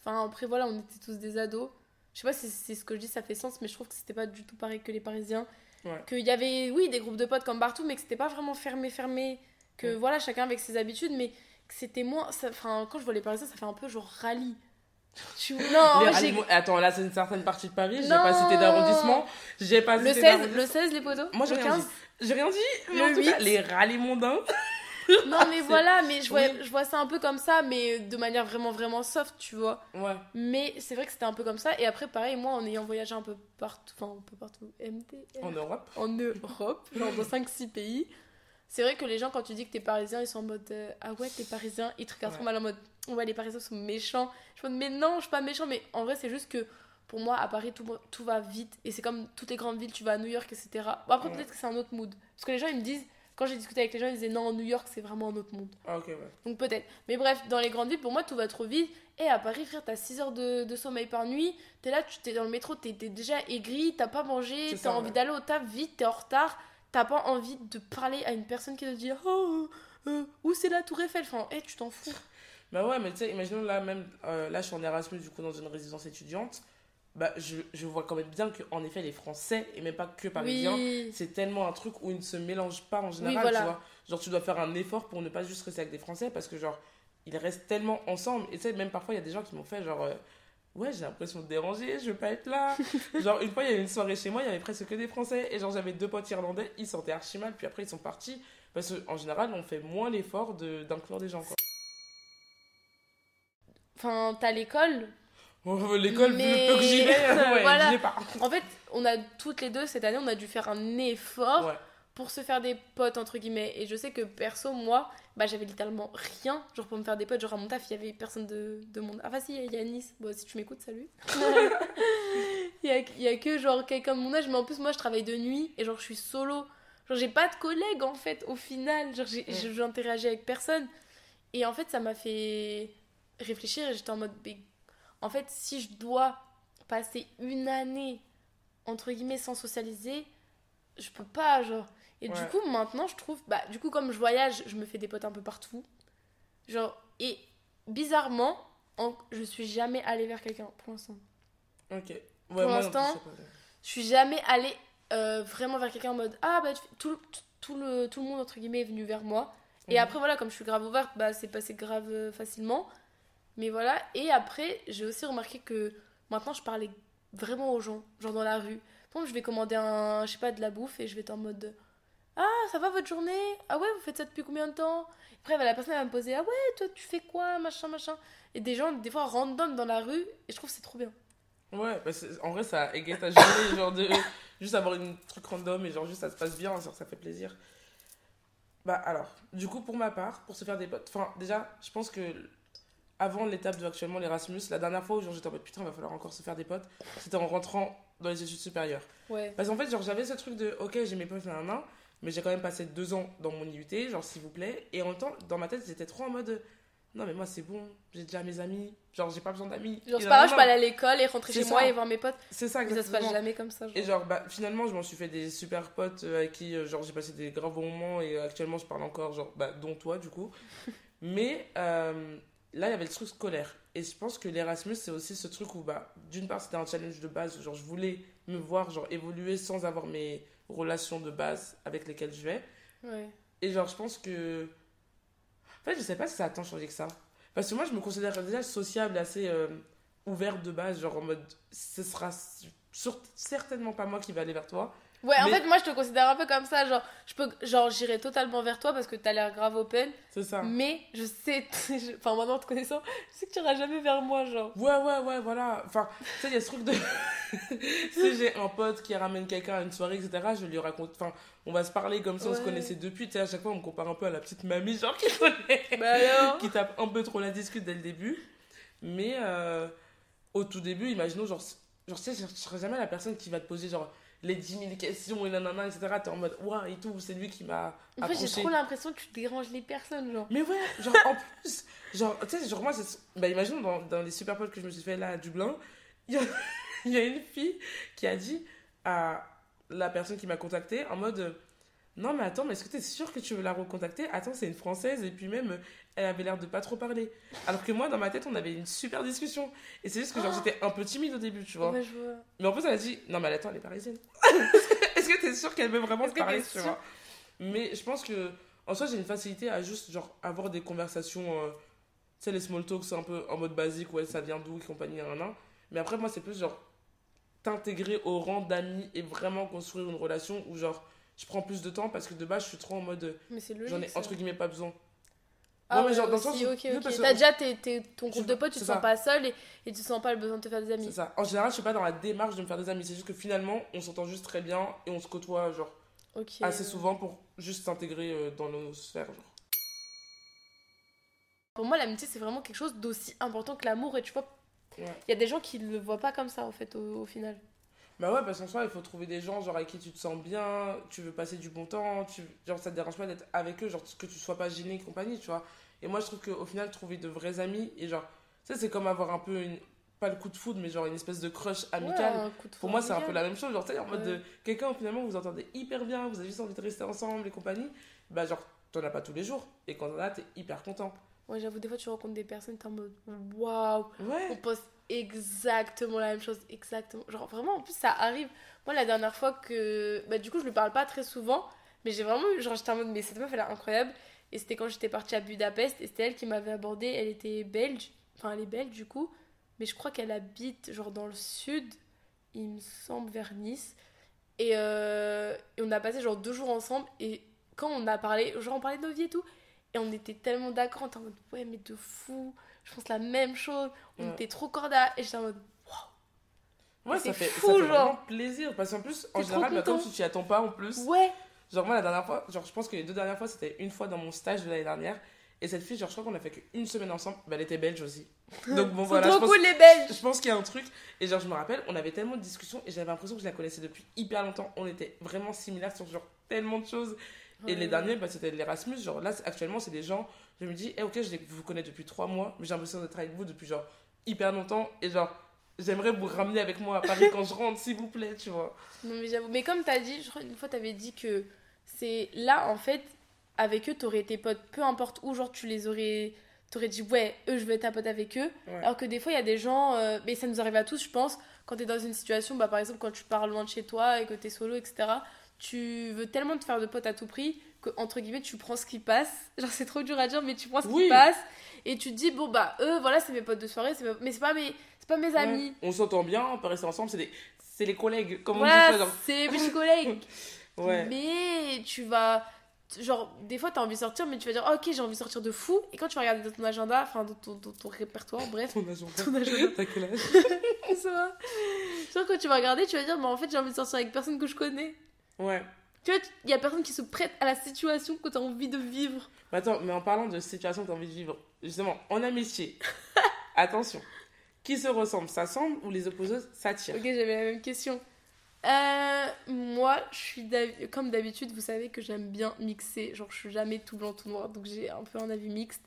Enfin, après, voilà, on était tous des ados. Je sais pas si c'est ce que je dis, ça fait sens, mais je trouve que c'était pas du tout pareil que les Parisiens. Ouais. Qu'il y avait, oui, des groupes de potes comme partout, mais que c'était pas vraiment fermé, fermé. Que Ouais. voilà, chacun avec ses habitudes, mais que c'était moins. ça- Enfin, quand je vois les Parisiens, ça fait un peu genre rallye. Tu... Non, Les Attends, là, c'est une certaine partie de Paris. J'ai pas cité d'arrondissement. J'ai pas le cité 16, d'arrondissement. le 16, les poteaux Moi, j'ai rien 15 dit. J'ai rien dit. mais Le en tout cas, 8. les rallyes mondains. Non, mais voilà, mais je vois, Oui. je vois ça un peu comme ça, mais de manière vraiment, vraiment soft, tu vois. Ouais. Mais c'est vrai que c'était un peu comme ça. Et après, pareil, moi, en ayant voyagé un peu partout, enfin, un peu partout, MT, En Europe. en Europe, genre dans 5-6 pays, c'est vrai que les gens, quand tu dis que t'es parisien, ils sont en mode euh, Ah ouais, t'es parisien, ils te regardent trop Ouais. mal en mode Ouais, les parisiens sont méchants. Je me dis Mais non, je suis pas méchant, mais en vrai, c'est juste que pour moi, à Paris, tout, tout va vite. Et c'est comme toutes les grandes villes, tu vas à New York, etc. Bon, après, Ouais. peut-être que c'est un autre mood. Parce que les gens, ils me disent, quand j'ai discuté avec les gens, ils disaient Non, New York, c'est vraiment un autre monde. Ah, ok, ouais. Donc peut-être. Mais bref, dans les grandes villes, pour moi, tout va trop vite. Et à Paris, frère, t'as 6 heures de, de sommeil par nuit. T'es là, tu t'es dans le métro, t'es déjà aigri, t'as pas mangé, t'as envie ouais. d'aller au taf vite, t'es en retard. T'as pas envie de parler à une personne qui te dit Oh, euh, où c'est la Tour Eiffel? Enfin, hé, tu t'en fous. Bah ouais, mais tu sais, imaginons là, même, euh, là, je suis en Erasmus, du coup, dans une résidence étudiante. Bah, je, je vois quand même bien qu'en effet, les Français, et même pas que parisiens, Oui. c'est tellement un truc où ils ne se mélangent pas en général, voilà. tu vois. Genre, tu dois faire un effort pour ne pas juste rester avec des Français parce que, genre, ils restent tellement ensemble. Et tu sais, même parfois, il y a des gens qui m'ont fait, genre, euh, ouais, j'ai l'impression de déranger, je veux pas être là. genre, une fois, il y a eu une soirée chez moi, il y avait presque que des Français. Et genre, j'avais deux potes irlandais, ils sortaient archi mal, puis après, ils sont partis. Parce qu'en général, on fait moins l'effort de- d'inclure des gens, quoi. Enfin, t'as l'école. L'école, vu Mais- le peu que j'y vais, ouais, Voilà. j'y vais pas. En fait, on a toutes les deux cette année, on a dû faire un effort Ouais. pour se faire des potes entre guillemets. Et je sais que perso moi bah j'avais littéralement rien genre pour me faire des potes. Genre à mon taf il y avait personne de, de mon ah bah si il y a Nice bon si tu m'écoutes salut. Il y a, il y a que genre quelqu'un de mon âge. Mais en plus moi je travaille de nuit et genre je suis solo. Genre j'ai pas de collègues en fait au final. Genre j'interagis avec personne. Et en fait ça m'a fait réfléchir et j'étais en mode mais en fait si je dois passer une année entre guillemets sans socialiser je peux pas genre et du coup maintenant je trouve bah du coup comme je voyage je me fais des potes un peu partout genre et bizarrement en- je suis jamais allée vers quelqu'un pour l'instant Ok. Ouais, Pour l'instant, je suis jamais allée euh, vraiment vers quelqu'un en mode ah bah tout- tout le, tout le monde, entre guillemets, est venu vers moi. Et Mhm. après, voilà, comme je suis grave ouverte, bah, c'est passé grave euh, facilement. Mais voilà. Et après, j'ai aussi remarqué que maintenant, je parlais vraiment aux gens, genre dans la rue. Par je vais commander un, je sais pas, de la bouffe et je vais être en mode Ah, ça va votre journée? Ah ouais, vous faites ça depuis combien de temps? Après, la personne va me poser Ah ouais, toi, tu fais quoi? Machin, machin. Et des gens, des fois, random dans la rue. Et je trouve que c'est trop bien. Ouais, bah, en vrai, ça égaye ta journée, genre de juste avoir une truc random et genre juste ça se passe bien, genre ça fait plaisir. Bah alors, du coup, pour ma part, pour se faire des potes, enfin, déjà, je pense que avant l'étape de actuellement l'Erasmus, la dernière fois où j'étais en mode putain, il va falloir encore se faire des potes, c'était en rentrant dans les études supérieures. Ouais. Parce qu'en fait, genre j'avais ce truc de ok, j'ai mes potes, nan, mais j'ai quand même passé deux ans dans mon IUT, genre s'il vous plaît, et en même temps, dans ma tête, j'étais trop en mode non, mais moi c'est bon, j'ai déjà mes amis, genre j'ai pas besoin d'amis. Genre, c'est pas grave, je peux aller à l'école et rentrer chez moi et voir mes potes. C'est ça, Mais ça se passe exactement. jamais comme ça. genre. Et genre, bah, finalement, je m'en suis fait des super potes euh, avec qui euh, genre, j'ai passé des graves moments et euh, actuellement, je parle encore, genre, bah, dont toi, du coup. Mais euh, là, il y avait le truc scolaire. Et je pense que l'Erasmus, c'est aussi ce truc où, bah, d'une part, c'était un challenge de base. Genre, je voulais me voir, genre, évoluer sans avoir mes relations de base avec lesquelles je vais. Ouais. Et genre, je pense que. En fait, je sais pas si ça a tant changé que ça. Parce que moi, je me considère déjà sociable, assez euh, ouverte de base, genre en mode. Ce sera certainement pas moi qui va aller vers toi. Ouais, en fait, moi, je te considère un peu comme ça. Genre, je peux, genre, j'irai totalement vers toi parce que t'as l'air grave open. C'est ça. Mais je sais, je- enfin, maintenant, te connaissant, je sais que tu iras jamais vers moi, genre. Ouais, ouais, ouais, voilà. Enfin, tu sais, il y a ce truc de. si j'ai un pote qui ramène quelqu'un à une soirée, etc., je lui raconte. Enfin, on va se parler comme si on se connaissait depuis. Tu sais, à chaque fois, on me compare un peu à la petite mamie, genre qui connaît. Bah alors qui tape un peu trop la discute dès le début. Mais euh, au tout début, imaginons, genre, genre tu sais, je ne serai jamais la personne qui va te poser genre les 10 000 questions et nanana, etc. T'es en mode, waouh, et tout, c'est lui qui m'a En fait, j'ai trop l'impression que tu déranges les personnes, genre. Mais ouais, genre en plus, genre, tu sais, genre moi, c'est- bah, imaginons dans, dans les super potes que je me suis fait là à Dublin, il y a, y a une fille qui a dit à la personne qui m'a contacté en mode Non, mais attends, mais est-ce que t'es sûr que tu veux la recontacter? Attends, c'est une française, et puis même, elle avait l'air de pas trop parler. Alors que moi, dans ma tête, on avait une super discussion. Et c'est juste que genre, Oh. j'étais un peu timide au début, tu vois. Ouais, je vois. Mais en plus, elle a dit Non, mais attends, elle est parisienne. Est-ce que t'es sûr qu'elle veut vraiment te parler, tu vois? Mais je pense que, en soi, j'ai une facilité à juste, genre, avoir des conversations. euh, tu sais, les small talks, c'est un peu en mode basique, ouais, ça vient d'où, et compagnie, nan, nan. Mais après, moi, c'est plus genre t'intégrer au rang d'amis et vraiment construire une relation où, genre, je prends plus de temps parce que de base, je suis trop en mode. Mais c'est logique. J'en ai entre guillemets pas besoin. Ah Ouais, mais genre, dans le sens ok, ok. parce que- T'as déjà tes- tes- ton groupe de potes, tu te c'est sens ça. pas seul et, et tu sens pas le besoin de te faire des C'est amis. ça. En général, je suis pas dans la démarche de me faire des amis. C'est juste que finalement, on s'entend juste très bien et on se côtoie, genre, assez souvent pour juste s'intégrer euh, dans nos sphères, genre. Pour moi, l'amitié, c'est vraiment quelque chose d'aussi important que l'amour. Et tu vois, il Ouais. y a des gens qui le voient pas comme ça, en fait, au, au final. Bah ouais, parce qu'en soi, il faut trouver des gens genre avec qui tu te sens bien, tu veux passer du bon temps, tu... genre ça te dérange pas d'être avec eux, genre que tu sois pas gêné et compagnie, tu vois. Et moi, je trouve qu'au final, trouver de vrais amis, et genre, sais, c'est comme avoir un peu une. Pas le coup de foudre, mais genre une espèce de crush amical. Ouais, un coup de Pour moi, c'est un peu la même chose. Genre, tu sais, en mode Ouais. de quelqu'un, finalement, vous entendez hyper bien, vous avez juste envie de rester ensemble et compagnie. Bah, genre, t'en as pas tous les jours. Et quand t'en as, t'es hyper content. Ouais, j'avoue, des fois, tu rencontres des personnes, t'es en mode waouh, on pense exactement la même chose, exactement. Genre, vraiment, en plus, ça arrive. Moi, la dernière fois que. Bah, du coup, je lui parle pas très souvent, mais j'ai vraiment eu. Genre, j'étais en mode, mais cette meuf, elle est incroyable. Et c'était quand j'étais partie à Budapest, et c'était elle qui m'avait abordée. Elle était belge, enfin, elle est belge, du coup, mais je crois qu'elle habite, genre, dans le sud, il me semble, vers Nice. Et, euh, et on a passé, genre, deux jours ensemble, et quand on a parlé, genre, on parlait de nos vies et tout, et on était tellement d'accord, on était en mode, ouais, mais de fou, je pense la même chose, on Ouais. était trop corda, et j'étais en mode, Ouais, C'est ça fait, fou, ça fait vraiment plaisir. Parce qu'en plus, en général, bah, comme tu t'y attends pas en plus. ouais, Genre, moi, la dernière fois, genre, je pense que les deux dernières fois, c'était une fois dans mon stage de l'année dernière. Et cette fille, genre, je crois qu'on a fait qu'une semaine ensemble. Bah, elle était belge aussi. Donc, bon, voilà. Je trop pense, cool les Belges. je pense qu'il y a un truc. Et genre, je me rappelle, on avait tellement de discussions et j'avais l'impression que je la connaissais depuis hyper longtemps. On était vraiment similaires sur genre tellement de choses. Et les derniers, bah, c'était l'Erasmus. Genre, là, actuellement, c'est des gens. Je me dis, eh, ok, je les- vous connais depuis trois mois, mais j'ai l'impression d'être avec vous depuis genre hyper longtemps. Et genre, j'aimerais vous ramener avec moi à Paris quand je rentre, s'il vous plaît, tu vois. Non mais j'avoue, mais comme t'as dit, je crois une fois t'avais dit que c'est là en fait, avec eux t'aurais été pote, peu importe où, genre tu les aurais, t'aurais dit ouais, eux je veux être pote avec eux. Ouais. Alors que des fois il y a des gens, euh, mais ça nous arrive à tous je pense, quand t'es dans une situation, bah par exemple quand tu pars loin de chez toi et que t'es solo, etc. tu veux tellement te faire de potes à tout prix que, entre guillemets, tu prends ce qui passe. Genre, c'est trop dur à dire, mais tu prends ce Oui. qui passe. Et tu te dis, bon, bah, eux, voilà, c'est mes potes de soirée, c'est pas- mais c'est pas mes, c'est pas mes amis. On s'entend bien, on peut rester ensemble, c'est des... c'est les collègues, comme on dit. Voilà, tu vois, genre. c'est mes collègues. Ouais. Mais tu vas. Genre, des fois, t'as envie de sortir, mais tu vas dire, ok, j'ai envie de sortir de fou. Et quand tu vas regarder dans ton agenda, enfin, dans ton, dans ton répertoire, bref, Ton agenda. ton agenda, T'as quel âge? Ça va. Genre, quand tu vas regarder, tu vas dire, mais en fait, j'ai envie de sortir avec personne que je connais. Ouais. Tu vois, il y a personne qui se prête à la situation que t'as envie de vivre. Mais attends, mais en parlant de situation que t'as envie de vivre, justement, en amitié, attention, qui se ressemble, s'assemble ou les opposés s'attirent? Ok, j'avais la même question. Euh, moi, je suis comme d'habitude, vous savez que j'aime bien mixer. Genre, je suis jamais tout blanc, tout noir. Donc, j'ai un peu un avis mixte.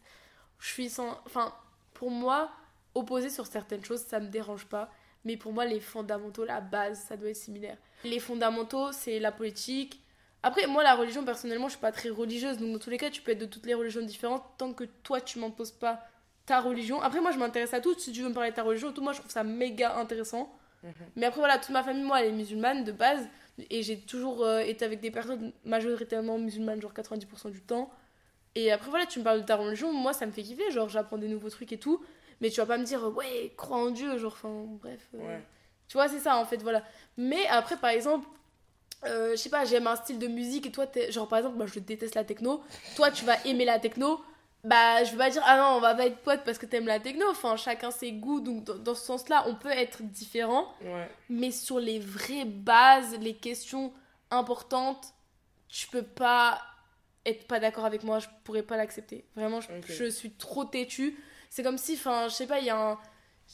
Je suis sans. Enfin, pour moi, opposé sur certaines choses, ça me dérange pas. Mais pour moi, les fondamentaux, la base, ça doit être similaire. Les fondamentaux, c'est la politique. Après, moi, la religion, personnellement, je suis pas très religieuse. Donc, dans tous les cas, tu peux être de toutes les religions différentes tant que toi, tu m'imposes pas ta religion. Après, moi, je m'intéresse à tout. Si tu veux me parler de ta religion, tout, moi, je trouve ça méga intéressant. Mhm. Mais après, voilà, toute ma famille, moi, elle est musulmane de base. Et j'ai toujours euh, été avec des personnes majoritairement musulmanes, genre 90% du temps. Et après, voilà, tu me parles de ta religion, moi, ça me fait kiffer. Genre, j'apprends des nouveaux trucs et tout. Mais tu vas pas me dire, ouais, crois en Dieu. Genre, enfin, bref. euh, Ouais. Tu vois, c'est ça, en fait, voilà. Mais après, par exemple, euh, je sais pas, j'aime un style de musique et toi, genre, par exemple, moi, je déteste la techno. Toi, tu vas aimer la techno. Bah, je vais pas dire, ah non, on va pas être potes parce que t'aimes la techno. Enfin, chacun ses goûts. Donc, dans, dans ce sens-là, on peut être différent Ouais. mais sur les vraies bases, les questions importantes, tu peux pas être pas d'accord avec moi, je pourrais pas l'accepter. Vraiment, je, je suis trop têtue. C'est comme si, enfin, je sais pas, il y a un.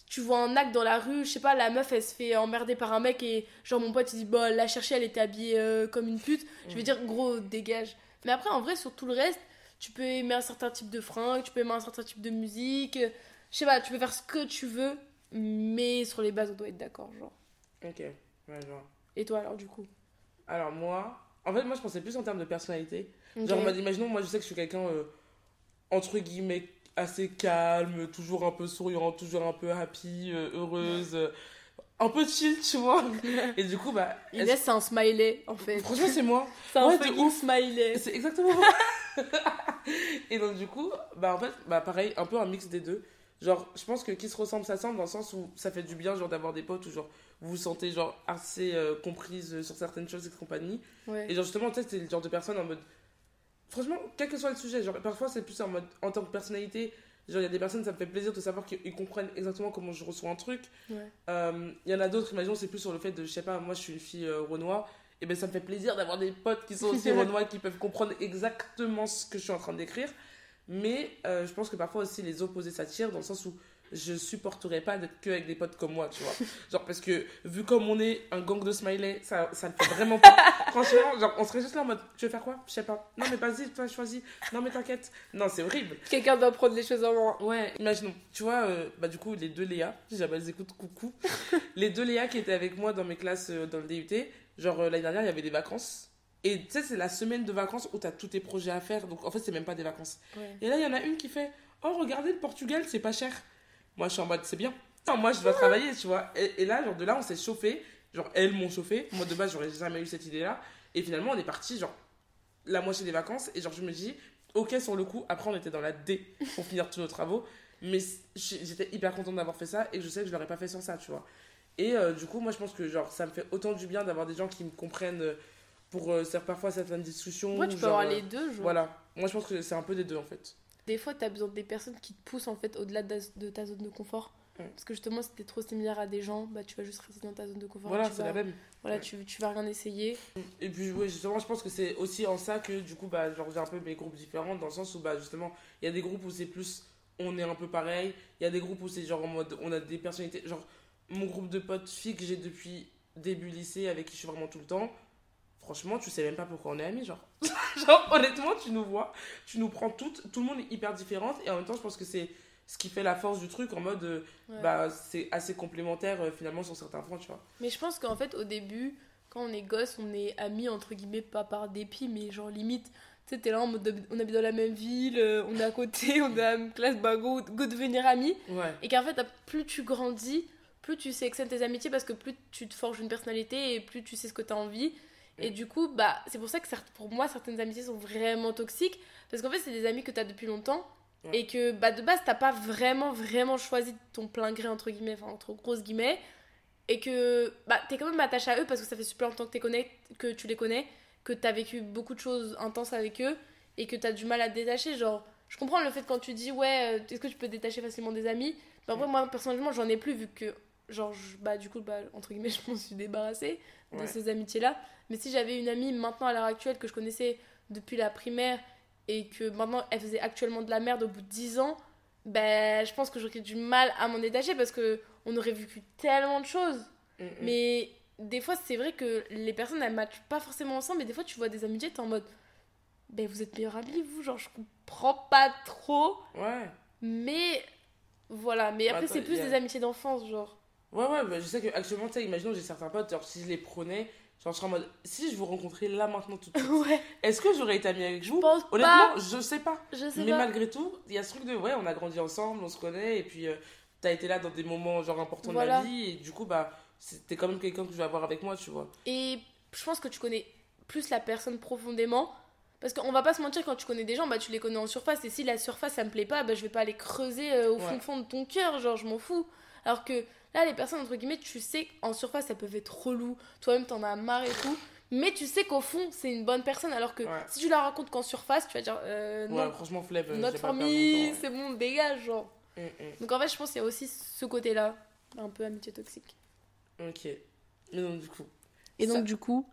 Tu vois un acte dans la rue, je sais pas, la meuf elle se fait emmerder par un mec et genre mon pote il dit, bah la chercher, elle était habillée euh, comme une pute. Je vais Mhm. dire, gros, dégage. Mais après, en vrai, sur tout le reste, tu peux aimer un certain type de fringues, tu peux aimer un certain type de musique. Je sais pas, tu peux faire ce que tu veux, mais sur les bases, on doit être d'accord, genre. Ok. Ouais, vois. Et toi alors, du coup? Alors, moi, en fait, moi, je pensais plus en termes de personnalité. Ok. Genre, imaginons, moi, je sais que je suis quelqu'un, euh, entre guillemets, assez calme, toujours un peu souriant, toujours un peu happy, euh, heureuse, euh, un peu chill, tu vois. Et du coup, bah. Inès, c'est un smiley, en fait. Franchement, c'est moi. C'est un ouais, de fucking smiley. C'est exactement moi. et donc, du coup, bah, en fait, bah, pareil, un peu un mix des deux. Genre, je pense que qui se ressemble, s'assemble dans le sens où ça fait du bien, genre, d'avoir des potes où, genre, vous vous sentez, genre, assez euh, comprise sur certaines choses et compagnie. Ouais. Et genre, justement, tu sais, c'est le genre de personne en mode. Franchement, quel que soit le sujet, genre, parfois c'est plus en mode. En tant que personnalité, genre, il y a des personnes, ça me fait plaisir de savoir qu'ils comprennent exactement comment je reçois un truc. Ouais. Euh, Il y en a d'autres, imaginons, c'est plus sur le fait de, je sais pas, moi je suis une fille euh, renois, et ben ça me fait plaisir d'avoir des potes qui sont aussi renois, qui peuvent comprendre exactement ce que je suis en train d'écrire. Mais euh, je pense que parfois aussi les opposés s'attirent dans le sens où je supporterais pas d'être que avec des potes comme moi, tu vois. Genre, parce que vu comme on est un gang de smiley, ça, ça me fait vraiment pas. Franchement, genre, on serait juste là en mode, tu veux faire quoi? Je sais pas. Non, mais vas-y, toi, choisis. Non, mais t'inquiète. Non, c'est horrible. Quelqu'un doit prendre les choses en main. Ouais, imaginons, tu vois, euh, bah du coup, les deux Léa, si jamais elles écoutent, coucou. les deux Léa qui étaient avec moi dans mes classes euh, dans le DUT, genre euh, l'année dernière, il y avait des vacances. Et tu sais, c'est la semaine de vacances où t'as tous tes projets à faire, donc en fait, c'est même pas des vacances. Ouais. Et là, il y en a une qui fait Oh, regardez, le Portugal, c'est pas cher. Moi, je suis en mode C'est bien. Non, moi, je dois travailler, tu vois. Et, et là, genre, de là, on s'est chauffé. Genre, elles m'ont chauffé. Moi, de base, j'aurais jamais eu cette idée-là. Et finalement, on est parti, genre, la moitié des vacances. Et genre, je me dis Ok, sur le coup, après, on était dans la D pour finir tous nos travaux. Mais j'étais hyper contente d'avoir fait ça. Et je sais que je l'aurais pas fait sans ça, tu vois. Et euh, du coup, moi, je pense que, genre, ça me fait autant du bien d'avoir des gens qui me comprennent euh, pour euh, faire parfois certaines discussions. Moi, tu peux avoir euh, les deux. Genre. Voilà. Moi, je pense que c'est un peu des deux, en fait. Des fois, t'as besoin des personnes qui te poussent en fait au-delà de, ta zone de confort. Ouais. Parce que justement, si t'es trop similaire à des gens, bah tu vas juste rester dans ta zone de confort. Voilà, tu c'est vas, la même. Voilà, Ouais. tu, tu vas rien essayer. Et puis, justement, je pense que c'est aussi en ça que, du coup, bah, genre, j'ai un peu mes groupes différents, dans le sens où, bah, justement, il y a des groupes où c'est plus, on est un peu pareil. Il y a des groupes où c'est genre en mode, on a des personnalités. Genre, mon groupe de potes filles que j'ai depuis début lycée, avec qui je suis vraiment tout le temps, franchement, tu sais même pas pourquoi on est amis, genre. genre, honnêtement, tu nous vois, tu nous prends toutes, tout le monde est hyper différente, et en même temps, je pense que c'est ce qui fait la force du truc, en mode, euh, Ouais. bah, c'est assez complémentaire, euh, finalement, sur certains points, tu vois. Mais je pense qu'en fait, au début, quand on est gosse, on est amis entre guillemets, pas par dépit, mais genre limite. Tu sais, t'es là en mode de- on habite dans la même ville, euh, on est à côté, on est à la même classe, bah go, go devenir amis. Ouais. Et qu'en fait, plus tu grandis, plus tu sais que c'est tes amitiés parce que plus tu te forges une personnalité et plus tu sais ce que tu as envie. Et du coup, bah, c'est pour ça que certes- pour moi, certaines amitiés sont vraiment toxiques. Parce qu'en fait, c'est des amis que tu as depuis longtemps. Ouais. Et que bah, de base, t'as pas vraiment, vraiment choisi ton plein gré, entre guillemets, enfin, entre grosses guillemets. Et que bah, t'es quand même attaché à eux parce que ça fait super longtemps que, connais, que tu les connais, que t'as vécu beaucoup de choses intenses avec eux et que t'as du mal à te détacher. Genre, je comprends le fait quand tu dis, ouais, euh, est-ce que tu peux te détacher facilement des amis? Mais en vrai, moi, personnellement, j'en ai plus vu que, genre, je- bah, du coup, bah, entre guillemets, je m'en suis débarrassée de Ouais. ces amitiés-là. Mais si j'avais une amie maintenant à l'heure actuelle que je connaissais depuis la primaire et que maintenant elle faisait actuellement de la merde au bout de 10 ans, ben je pense que j'aurais du mal à m'en détacher parce que on aurait vécu tellement de choses. Mm, mm. Mais des fois, c'est vrai que les personnes elles matchent pas forcément ensemble et des fois tu vois des amitiés, t'es en mode ben vous êtes meilleurs amis, vous, genre je comprends pas trop, Ouais. mais voilà. Mais après, Attends, c'est plus a- des amitiés d'enfance, genre. Ouais, ouais, bah, je sais qu'actuellement, tu sais, imaginons, j'ai certains potes, genre, si je les prenais, genre, je serais en mode, si je vous rencontrais là, maintenant, tout de suite, ouais, est-ce que j'aurais été amie avec je vous? pense Honnêtement, pas. je sais pas. Je sais Mais pas. malgré tout, il y a ce truc de, ouais, on a grandi ensemble, on se connaît, et puis, euh, t'as été là dans des moments, genre, importants Voilà. de ma vie, et du coup, bah, t'es quand même quelqu'un que je vais avoir avec moi, tu vois. Et je pense que tu connais plus la personne profondément. Parce qu'on va pas se mentir, quand tu connais des gens, bah tu les connais en surface. Et si la surface ça me plaît pas, bah je vais pas aller creuser euh, au fond de ton cœur, genre je m'en fous. Alors que là, les personnes, entre guillemets, tu sais qu'en surface, elles peuvent être relou. Toi-même, t'en as marre et tout. Mais tu sais qu'au fond, c'est une bonne personne. Alors que Ouais. si tu la racontes qu'en surface, tu vas dire euh, Ouais, non, franchement, flemme. euh, notre famille, c'est bon, dégage, genre. ouais. Mm, Donc en fait, je pense qu'il y a aussi ce côté-là, un peu amitié toxique. mm. Ok. Mais donc, du coup. Et donc, du coup,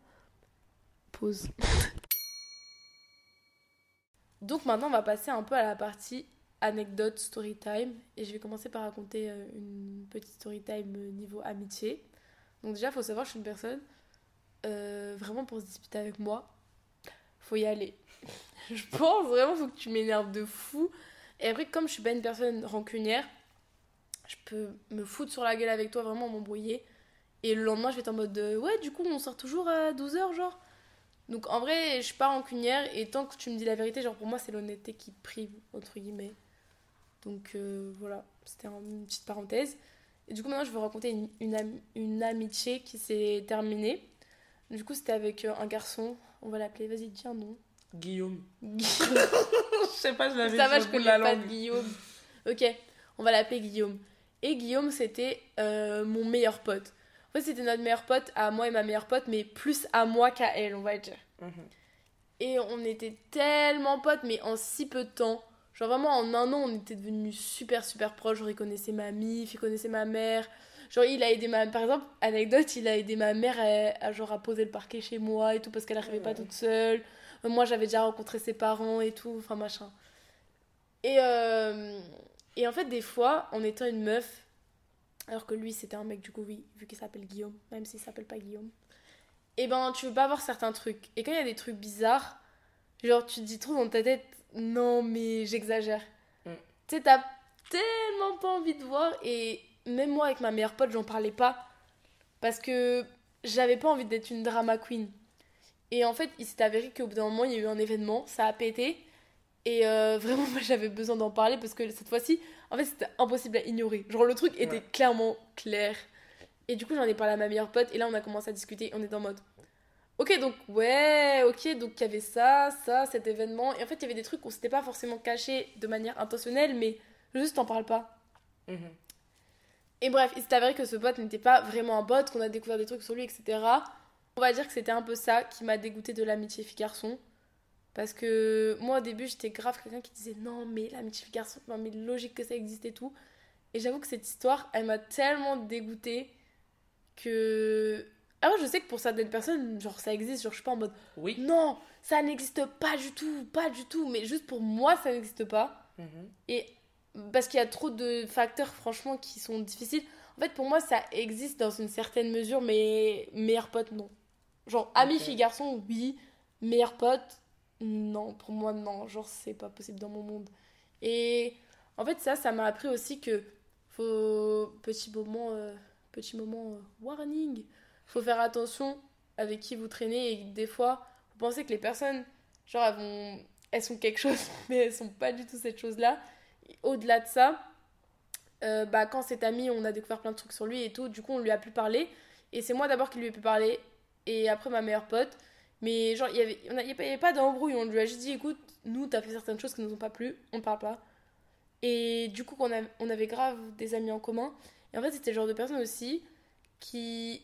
pause. donc, maintenant, on va passer un peu à la partie anecdote, story time. Et je vais commencer par raconter euh, une petite story time euh, niveau amitié. Donc, déjà, il faut savoir, je suis une personne, euh, vraiment pour se disputer avec moi, faut y aller. je pense vraiment, faut que tu m'énerves de fou. Et après, comme je suis pas une personne rancunière, je peux me foutre sur la gueule avec toi, vraiment m'embrouiller. Et le lendemain, je vais être en mode de, ouais, du coup, on sort toujours à 12h, genre. Donc en vrai, je suis pas rancunière et tant que tu me dis la vérité, genre pour moi, c'est l'honnêteté qui prime, entre guillemets. Donc euh, voilà, c'était un- une petite parenthèse. Et du coup, maintenant, je vais raconter une, une, am- une amitié qui s'est terminée. Du coup, c'était avec euh, un garçon, on va l'appeler, vas-y, dis un nom. Guillaume. Guillaume. je sais pas, je l'avais Ça va, je connais la pas langue. de Guillaume. Ok, on va l'appeler Guillaume. Et Guillaume, c'était euh, mon meilleur pote. En fait, c'était notre meilleur pote à moi et ma meilleure pote, mais plus à moi qu'à elle, on va dire. Mhm. Et on était tellement potes, mais en si peu de temps. Genre vraiment, en un an, on était devenus super, super proches. Genre, il connaissait ma mif, il connaissait ma mère. Genre, il a aidé ma... Par exemple, anecdote, il a aidé ma mère à, à, genre, à poser le parquet chez moi et tout, parce qu'elle n'arrivait pas toute seule. Euh, Moi, j'avais déjà rencontré ses parents et tout, enfin, machin. Et, euh, et en fait, des fois, en étant une meuf, alors que lui, c'était un mec, du coup, oui, vu qu'il s'appelle Guillaume, même s'il s'appelle pas Guillaume, et ben, tu veux pas voir certains trucs. Et quand il y a des trucs bizarres, genre, tu te dis trop dans ta tête, non, mais j'exagère. Mm. Tu sais, t'as tellement pas envie de voir, et même moi, avec ma meilleure pote, j'en parlais pas, parce que j'avais pas envie d'être une drama queen. Et en fait, il s'est avéré qu'au bout d'un moment, il y a eu un événement, ça a pété. Et euh, vraiment, moi, j'avais besoin d'en parler parce que cette fois-ci, en fait, c'était impossible à ignorer. Genre, le truc était Ouais. clairement clair. Et du coup, j'en ai parlé à ma meilleure pote. Et là, on a commencé à discuter. On est en mode. Ok, donc, ouais, ok, donc il y avait ça, ça, cet événement. Et en fait, il y avait des trucs qu'on s'était pas forcément cachés de manière intentionnelle, mais juste t'en parles pas. Mhm. Et bref, il s'est avéré que ce pote n'était pas vraiment un pote, qu'on a découvert des trucs sur lui, etc. On va dire que c'était un peu ça qui m'a dégoûté de l'amitié fille-garçon. Parce que moi, au début, j'étais grave quelqu'un qui disait non, mais l'amitié fille-garçon, non, mais logique que ça existe et tout. Et j'avoue que cette histoire, elle m'a tellement dégoûtée que. Alors, je sais que pour certaines personnes, genre, ça existe, genre, je suis pas en mode Oui. non, ça n'existe pas du tout, pas du tout, mais juste pour moi, ça n'existe pas. Mhm. Et parce qu'il y a trop de facteurs, franchement, qui sont difficiles. En fait, pour moi, ça existe dans une certaine mesure, mais meilleur pote, non. Genre, ami, Ok. fille, garçon, oui. Meilleur pote, non. Pour moi, non. Genre, c'est pas possible dans mon monde. Et en fait, ça, ça m'a appris aussi que faut. Petit moment, euh, petit moment euh, warning. Faut faire attention avec qui vous traînez. Et des fois, vous pensez que les personnes, genre, elles sont quelque chose, mais elles sont pas du tout cette chose-là. Au-delà de ça, euh, bah, quand cet ami, on a découvert plein de trucs sur lui et tout, du coup, on lui a pu parler. Et c'est moi d'abord qui lui ai pu parler, et après ma meilleure pote. Mais genre, il y avait, on pas d'embrouille. On lui a juste dit, écoute, nous, t'as fait certaines choses qui nous ont pas plu, on parle pas. Et du coup, on, on avait grave des amis en commun. Et en fait, c'était le genre de personne aussi qui,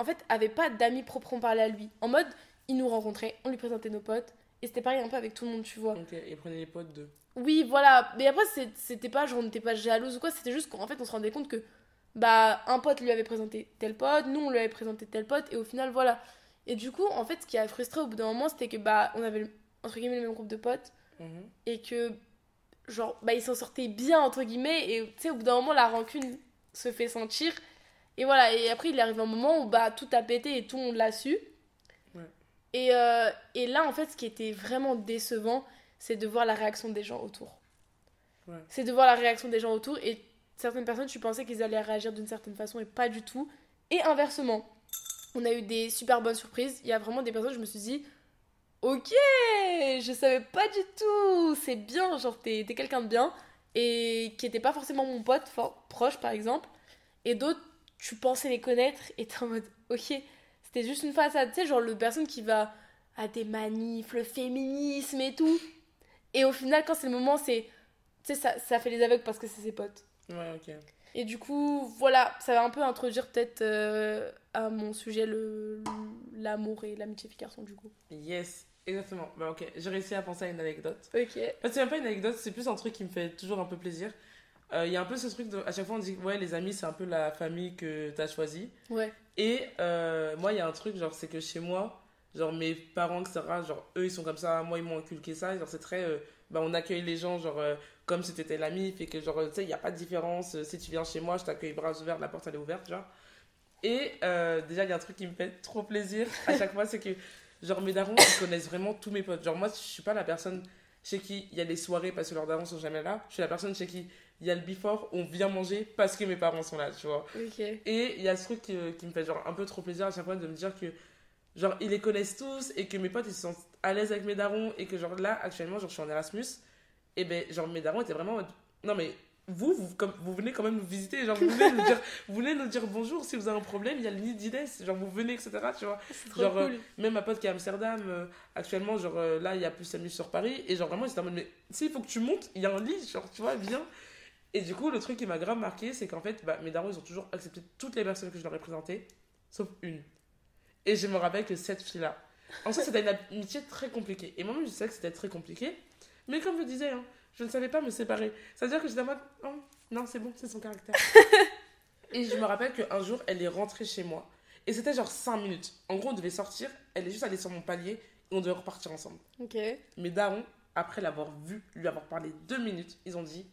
en fait, avait pas d'amis proprement parlé à lui. En mode, il nous rencontrait, on lui présentait nos potes. Et c'était pareil un peu avec tout le monde, tu vois. Ok, et prenez les potes de. Oui, voilà. Mais après, c'était pas genre on n'était pas jalouse ou quoi, c'était juste qu'en fait, on se rendait compte que bah un pote lui avait présenté tel pote, nous on lui avait présenté tel pote, et au final, voilà. Et du coup, en fait, ce qui a frustré au bout d'un moment, c'était que bah on avait entre guillemets le même groupe de potes Mhm. et que genre bah ils s'en sortaient bien entre guillemets et tu sais au bout d'un moment la rancune se fait sentir et voilà et après il arrive un moment où bah tout a pété et tout le monde l'a su. Ouais. et, euh, et là en fait ce qui était vraiment décevant c'est de voir la réaction des gens autour. Ouais. c'est de voir la réaction des gens autour et certaines personnes tu pensais qu'ils allaient réagir d'une certaine façon et pas du tout. Et inversement on a eu des super bonnes surprises. Il y a vraiment des personnes je me suis dit ok je savais pas du tout. C'est bien genre t'es quelqu'un de bien et qui était pas forcément mon pote fort proche par exemple. Et d'autres tu pensais les connaître et t'es en mode ok c'était juste une façade tu sais genre le personne qui va à des manifs le féminisme et tout et au final quand c'est le moment c'est tu sais ça, ça fait les aveugles parce que c'est ses potes Ouais, ok. et du coup, voilà, ça va un peu introduire peut-être euh, à mon sujet le l'amour et l'amitié fille-garçon du coup. Yes, exactement. Bah, ok, j'ai réussi à penser à une anecdote. Ok. C'est même pas une anecdote, c'est plus un truc qui me fait toujours un peu plaisir. Euh, Il y a un peu ce truc de. À chaque fois, on dit ouais, les amis, c'est un peu la famille que t'as choisie. Ouais. Et euh, moi, il y a un truc, genre, c'est que chez moi, genre, mes parents, etc., genre, eux, ils sont comme ça, moi, ils m'ont inculqué ça. Genre, c'est très. euh, bah, on accueille les gens, genre, euh, comme si t'étais l'ami, fait que, genre, tu sais, il n'y a pas de différence. Euh, Si tu viens chez moi, je t'accueille bras ouverts, la porte, elle est ouverte, genre. Et euh, déjà, il y a un truc qui me fait trop plaisir à chaque fois, c'est que, genre, mes darons, ils connaissent vraiment tous mes potes. Genre, moi, je suis pas la personne chez qui il y a les soirées parce que leurs darons sont jamais là. Je suis la personne chez qui il y a le before, on vient manger parce que mes parents sont là, tu vois. Et il y a ce truc qui, qui me fait genre un peu trop plaisir à chaque fois de me dire que genre ils les connaissent tous et que mes potes ils se sentent à l'aise avec mes darons et que genre là actuellement genre je suis en Erasmus et ben genre mes darons étaient vraiment non mais vous, vous, comme, vous venez quand même nous visiter, genre vous venez nous dire, vous venez nous dire bonjour si vous avez un problème, il y a le nid d'Inès, genre vous venez, etc. Tu vois. Genre, euh, cool. Même ma pote qui est à Amsterdam, euh, actuellement, genre euh, là, il y a plus Samus sur Paris. Et genre vraiment, j'étais en mode, mais s'il faut que tu montes, il y a un lit, genre, tu vois, viens. Et du coup, le truc qui m'a grave marqué, c'est qu'en fait, bah, mes darons, ils ont toujours accepté toutes les personnes que je leur ai présentées, sauf une. Et je me rappelle que cette fille-là, en soi, c'était une amitié très compliquée. Et moi-même, je savais que c'était très compliqué. Mais comme je disais, hein, je ne savais pas me séparer. C'est-à-dire que j'étais en mode, oh, non, c'est bon, c'est son caractère. et je me rappelle qu'un jour, elle est rentrée chez moi. Et c'était genre 5 minutes. En gros, on devait sortir, elle est juste allée sur mon palier et on devait repartir ensemble. Ok. Mes darons, après l'avoir vu, lui avoir parlé deux minutes, ils ont dit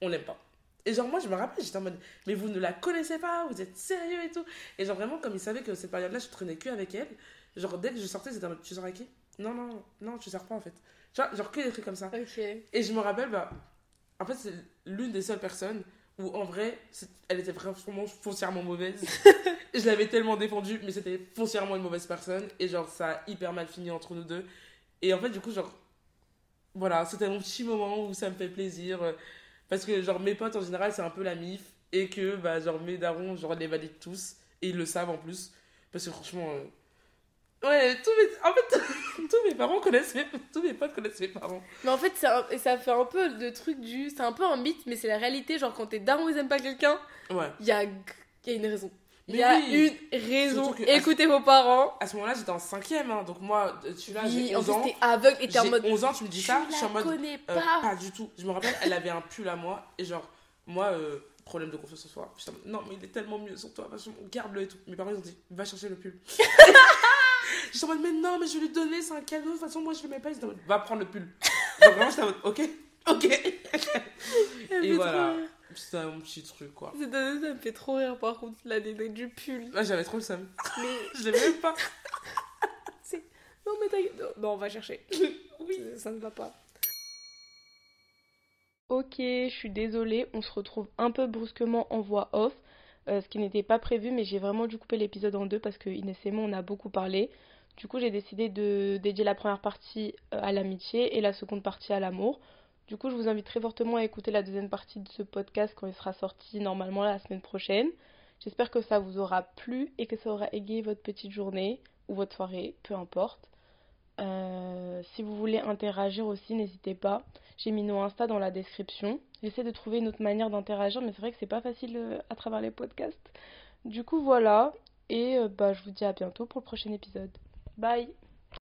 on l'aime pas. Et genre, moi, je me rappelle, j'étais en mode mais vous ne la connaissez pas, vous êtes sérieux et tout. Et genre, vraiment, comme ils savaient que cette période-là, je traînais que avec elle, genre, dès que je sortais, c'était en mode tu sors avec qui? Non, non, non, tu sors pas en fait. Tu vois, genre, que des trucs comme ça. Et je me rappelle, bah, en fait, c'est l'une des seules personnes où, en vrai, elle était vraiment foncièrement mauvaise. je l'avais tellement défendue, mais c'était foncièrement une mauvaise personne. Et genre, ça a hyper mal fini entre nous deux. Et en fait, du coup, genre, voilà, c'était mon petit moment où ça me fait plaisir. Parce que, genre, mes potes, en général, c'est un peu la mif. Et que, bah, genre, mes darons, genre, les valident tous. Et ils le savent en plus. Parce que, franchement. euh, Ouais, tous mes... en fait, tous mes parents connaissent mes... Tous mes potes connaissent mes parents. Mais en fait, et ça fait un peu le truc du. C'est un peu un mythe, mais c'est la réalité. Genre, quand tes darons ils aiment pas quelqu'un, Ouais. y a, y a une raison. Il y a oui. une raison. Que- Écoutez vos parents. À ce moment-là, j'étais en cinquième, hein, donc moi, euh, tu vois, Oui, j'ai en 11 plus, ans. aveugle et t'es en mode. 11 ans, tu me dis ça, je suis en mode. connais euh, pas. pas du tout. Je me rappelle, elle avait un pull à moi, et genre, moi, euh, problème de confiance en soi. Mode, non, mais il est tellement mieux sur toi, garde-le et tout. Mes parents, ils ont dit, va chercher le pull. J'étais en mode, mais non, mais je vais lui donner, c'est un cadeau, de toute façon, moi, je le mets pas. Ils mode, va prendre le pull. Genre, vraiment, j'étais en mode, ok, ok. Et fait voilà. trop C'était un petit truc, quoi. Cette année, ça me fait trop rire par contre, l'anecdote du pull. Là, j'avais trop le seum. Mais Je l'aimais même pas. non, mais t'as. Non, non, on va chercher. oui, ça ne va pas. Ok, je suis désolée, on se retrouve un peu brusquement en voix off, euh, ce qui n'était pas prévu, mais j'ai vraiment dû couper l'épisode en deux parce que Inès et moi on a beaucoup parlé. Du coup, j'ai décidé de dédier la première partie euh, à l'amitié et la seconde partie à l'amour. Du coup, je vous invite très fortement à écouter la deuxième partie de ce podcast quand il sera sorti normalement la semaine prochaine. J'espère que ça vous aura plu et que ça aura égayé votre petite journée. ou votre soirée, peu importe. Euh, si vous voulez interagir aussi, n'hésitez pas. J'ai mis nos Insta dans la description. J'essaie de trouver une autre manière d'interagir, mais c'est vrai que c'est pas facile euh, à travers les podcasts. Du coup, voilà. Et euh, bah, je vous dis à bientôt pour le prochain épisode. Bye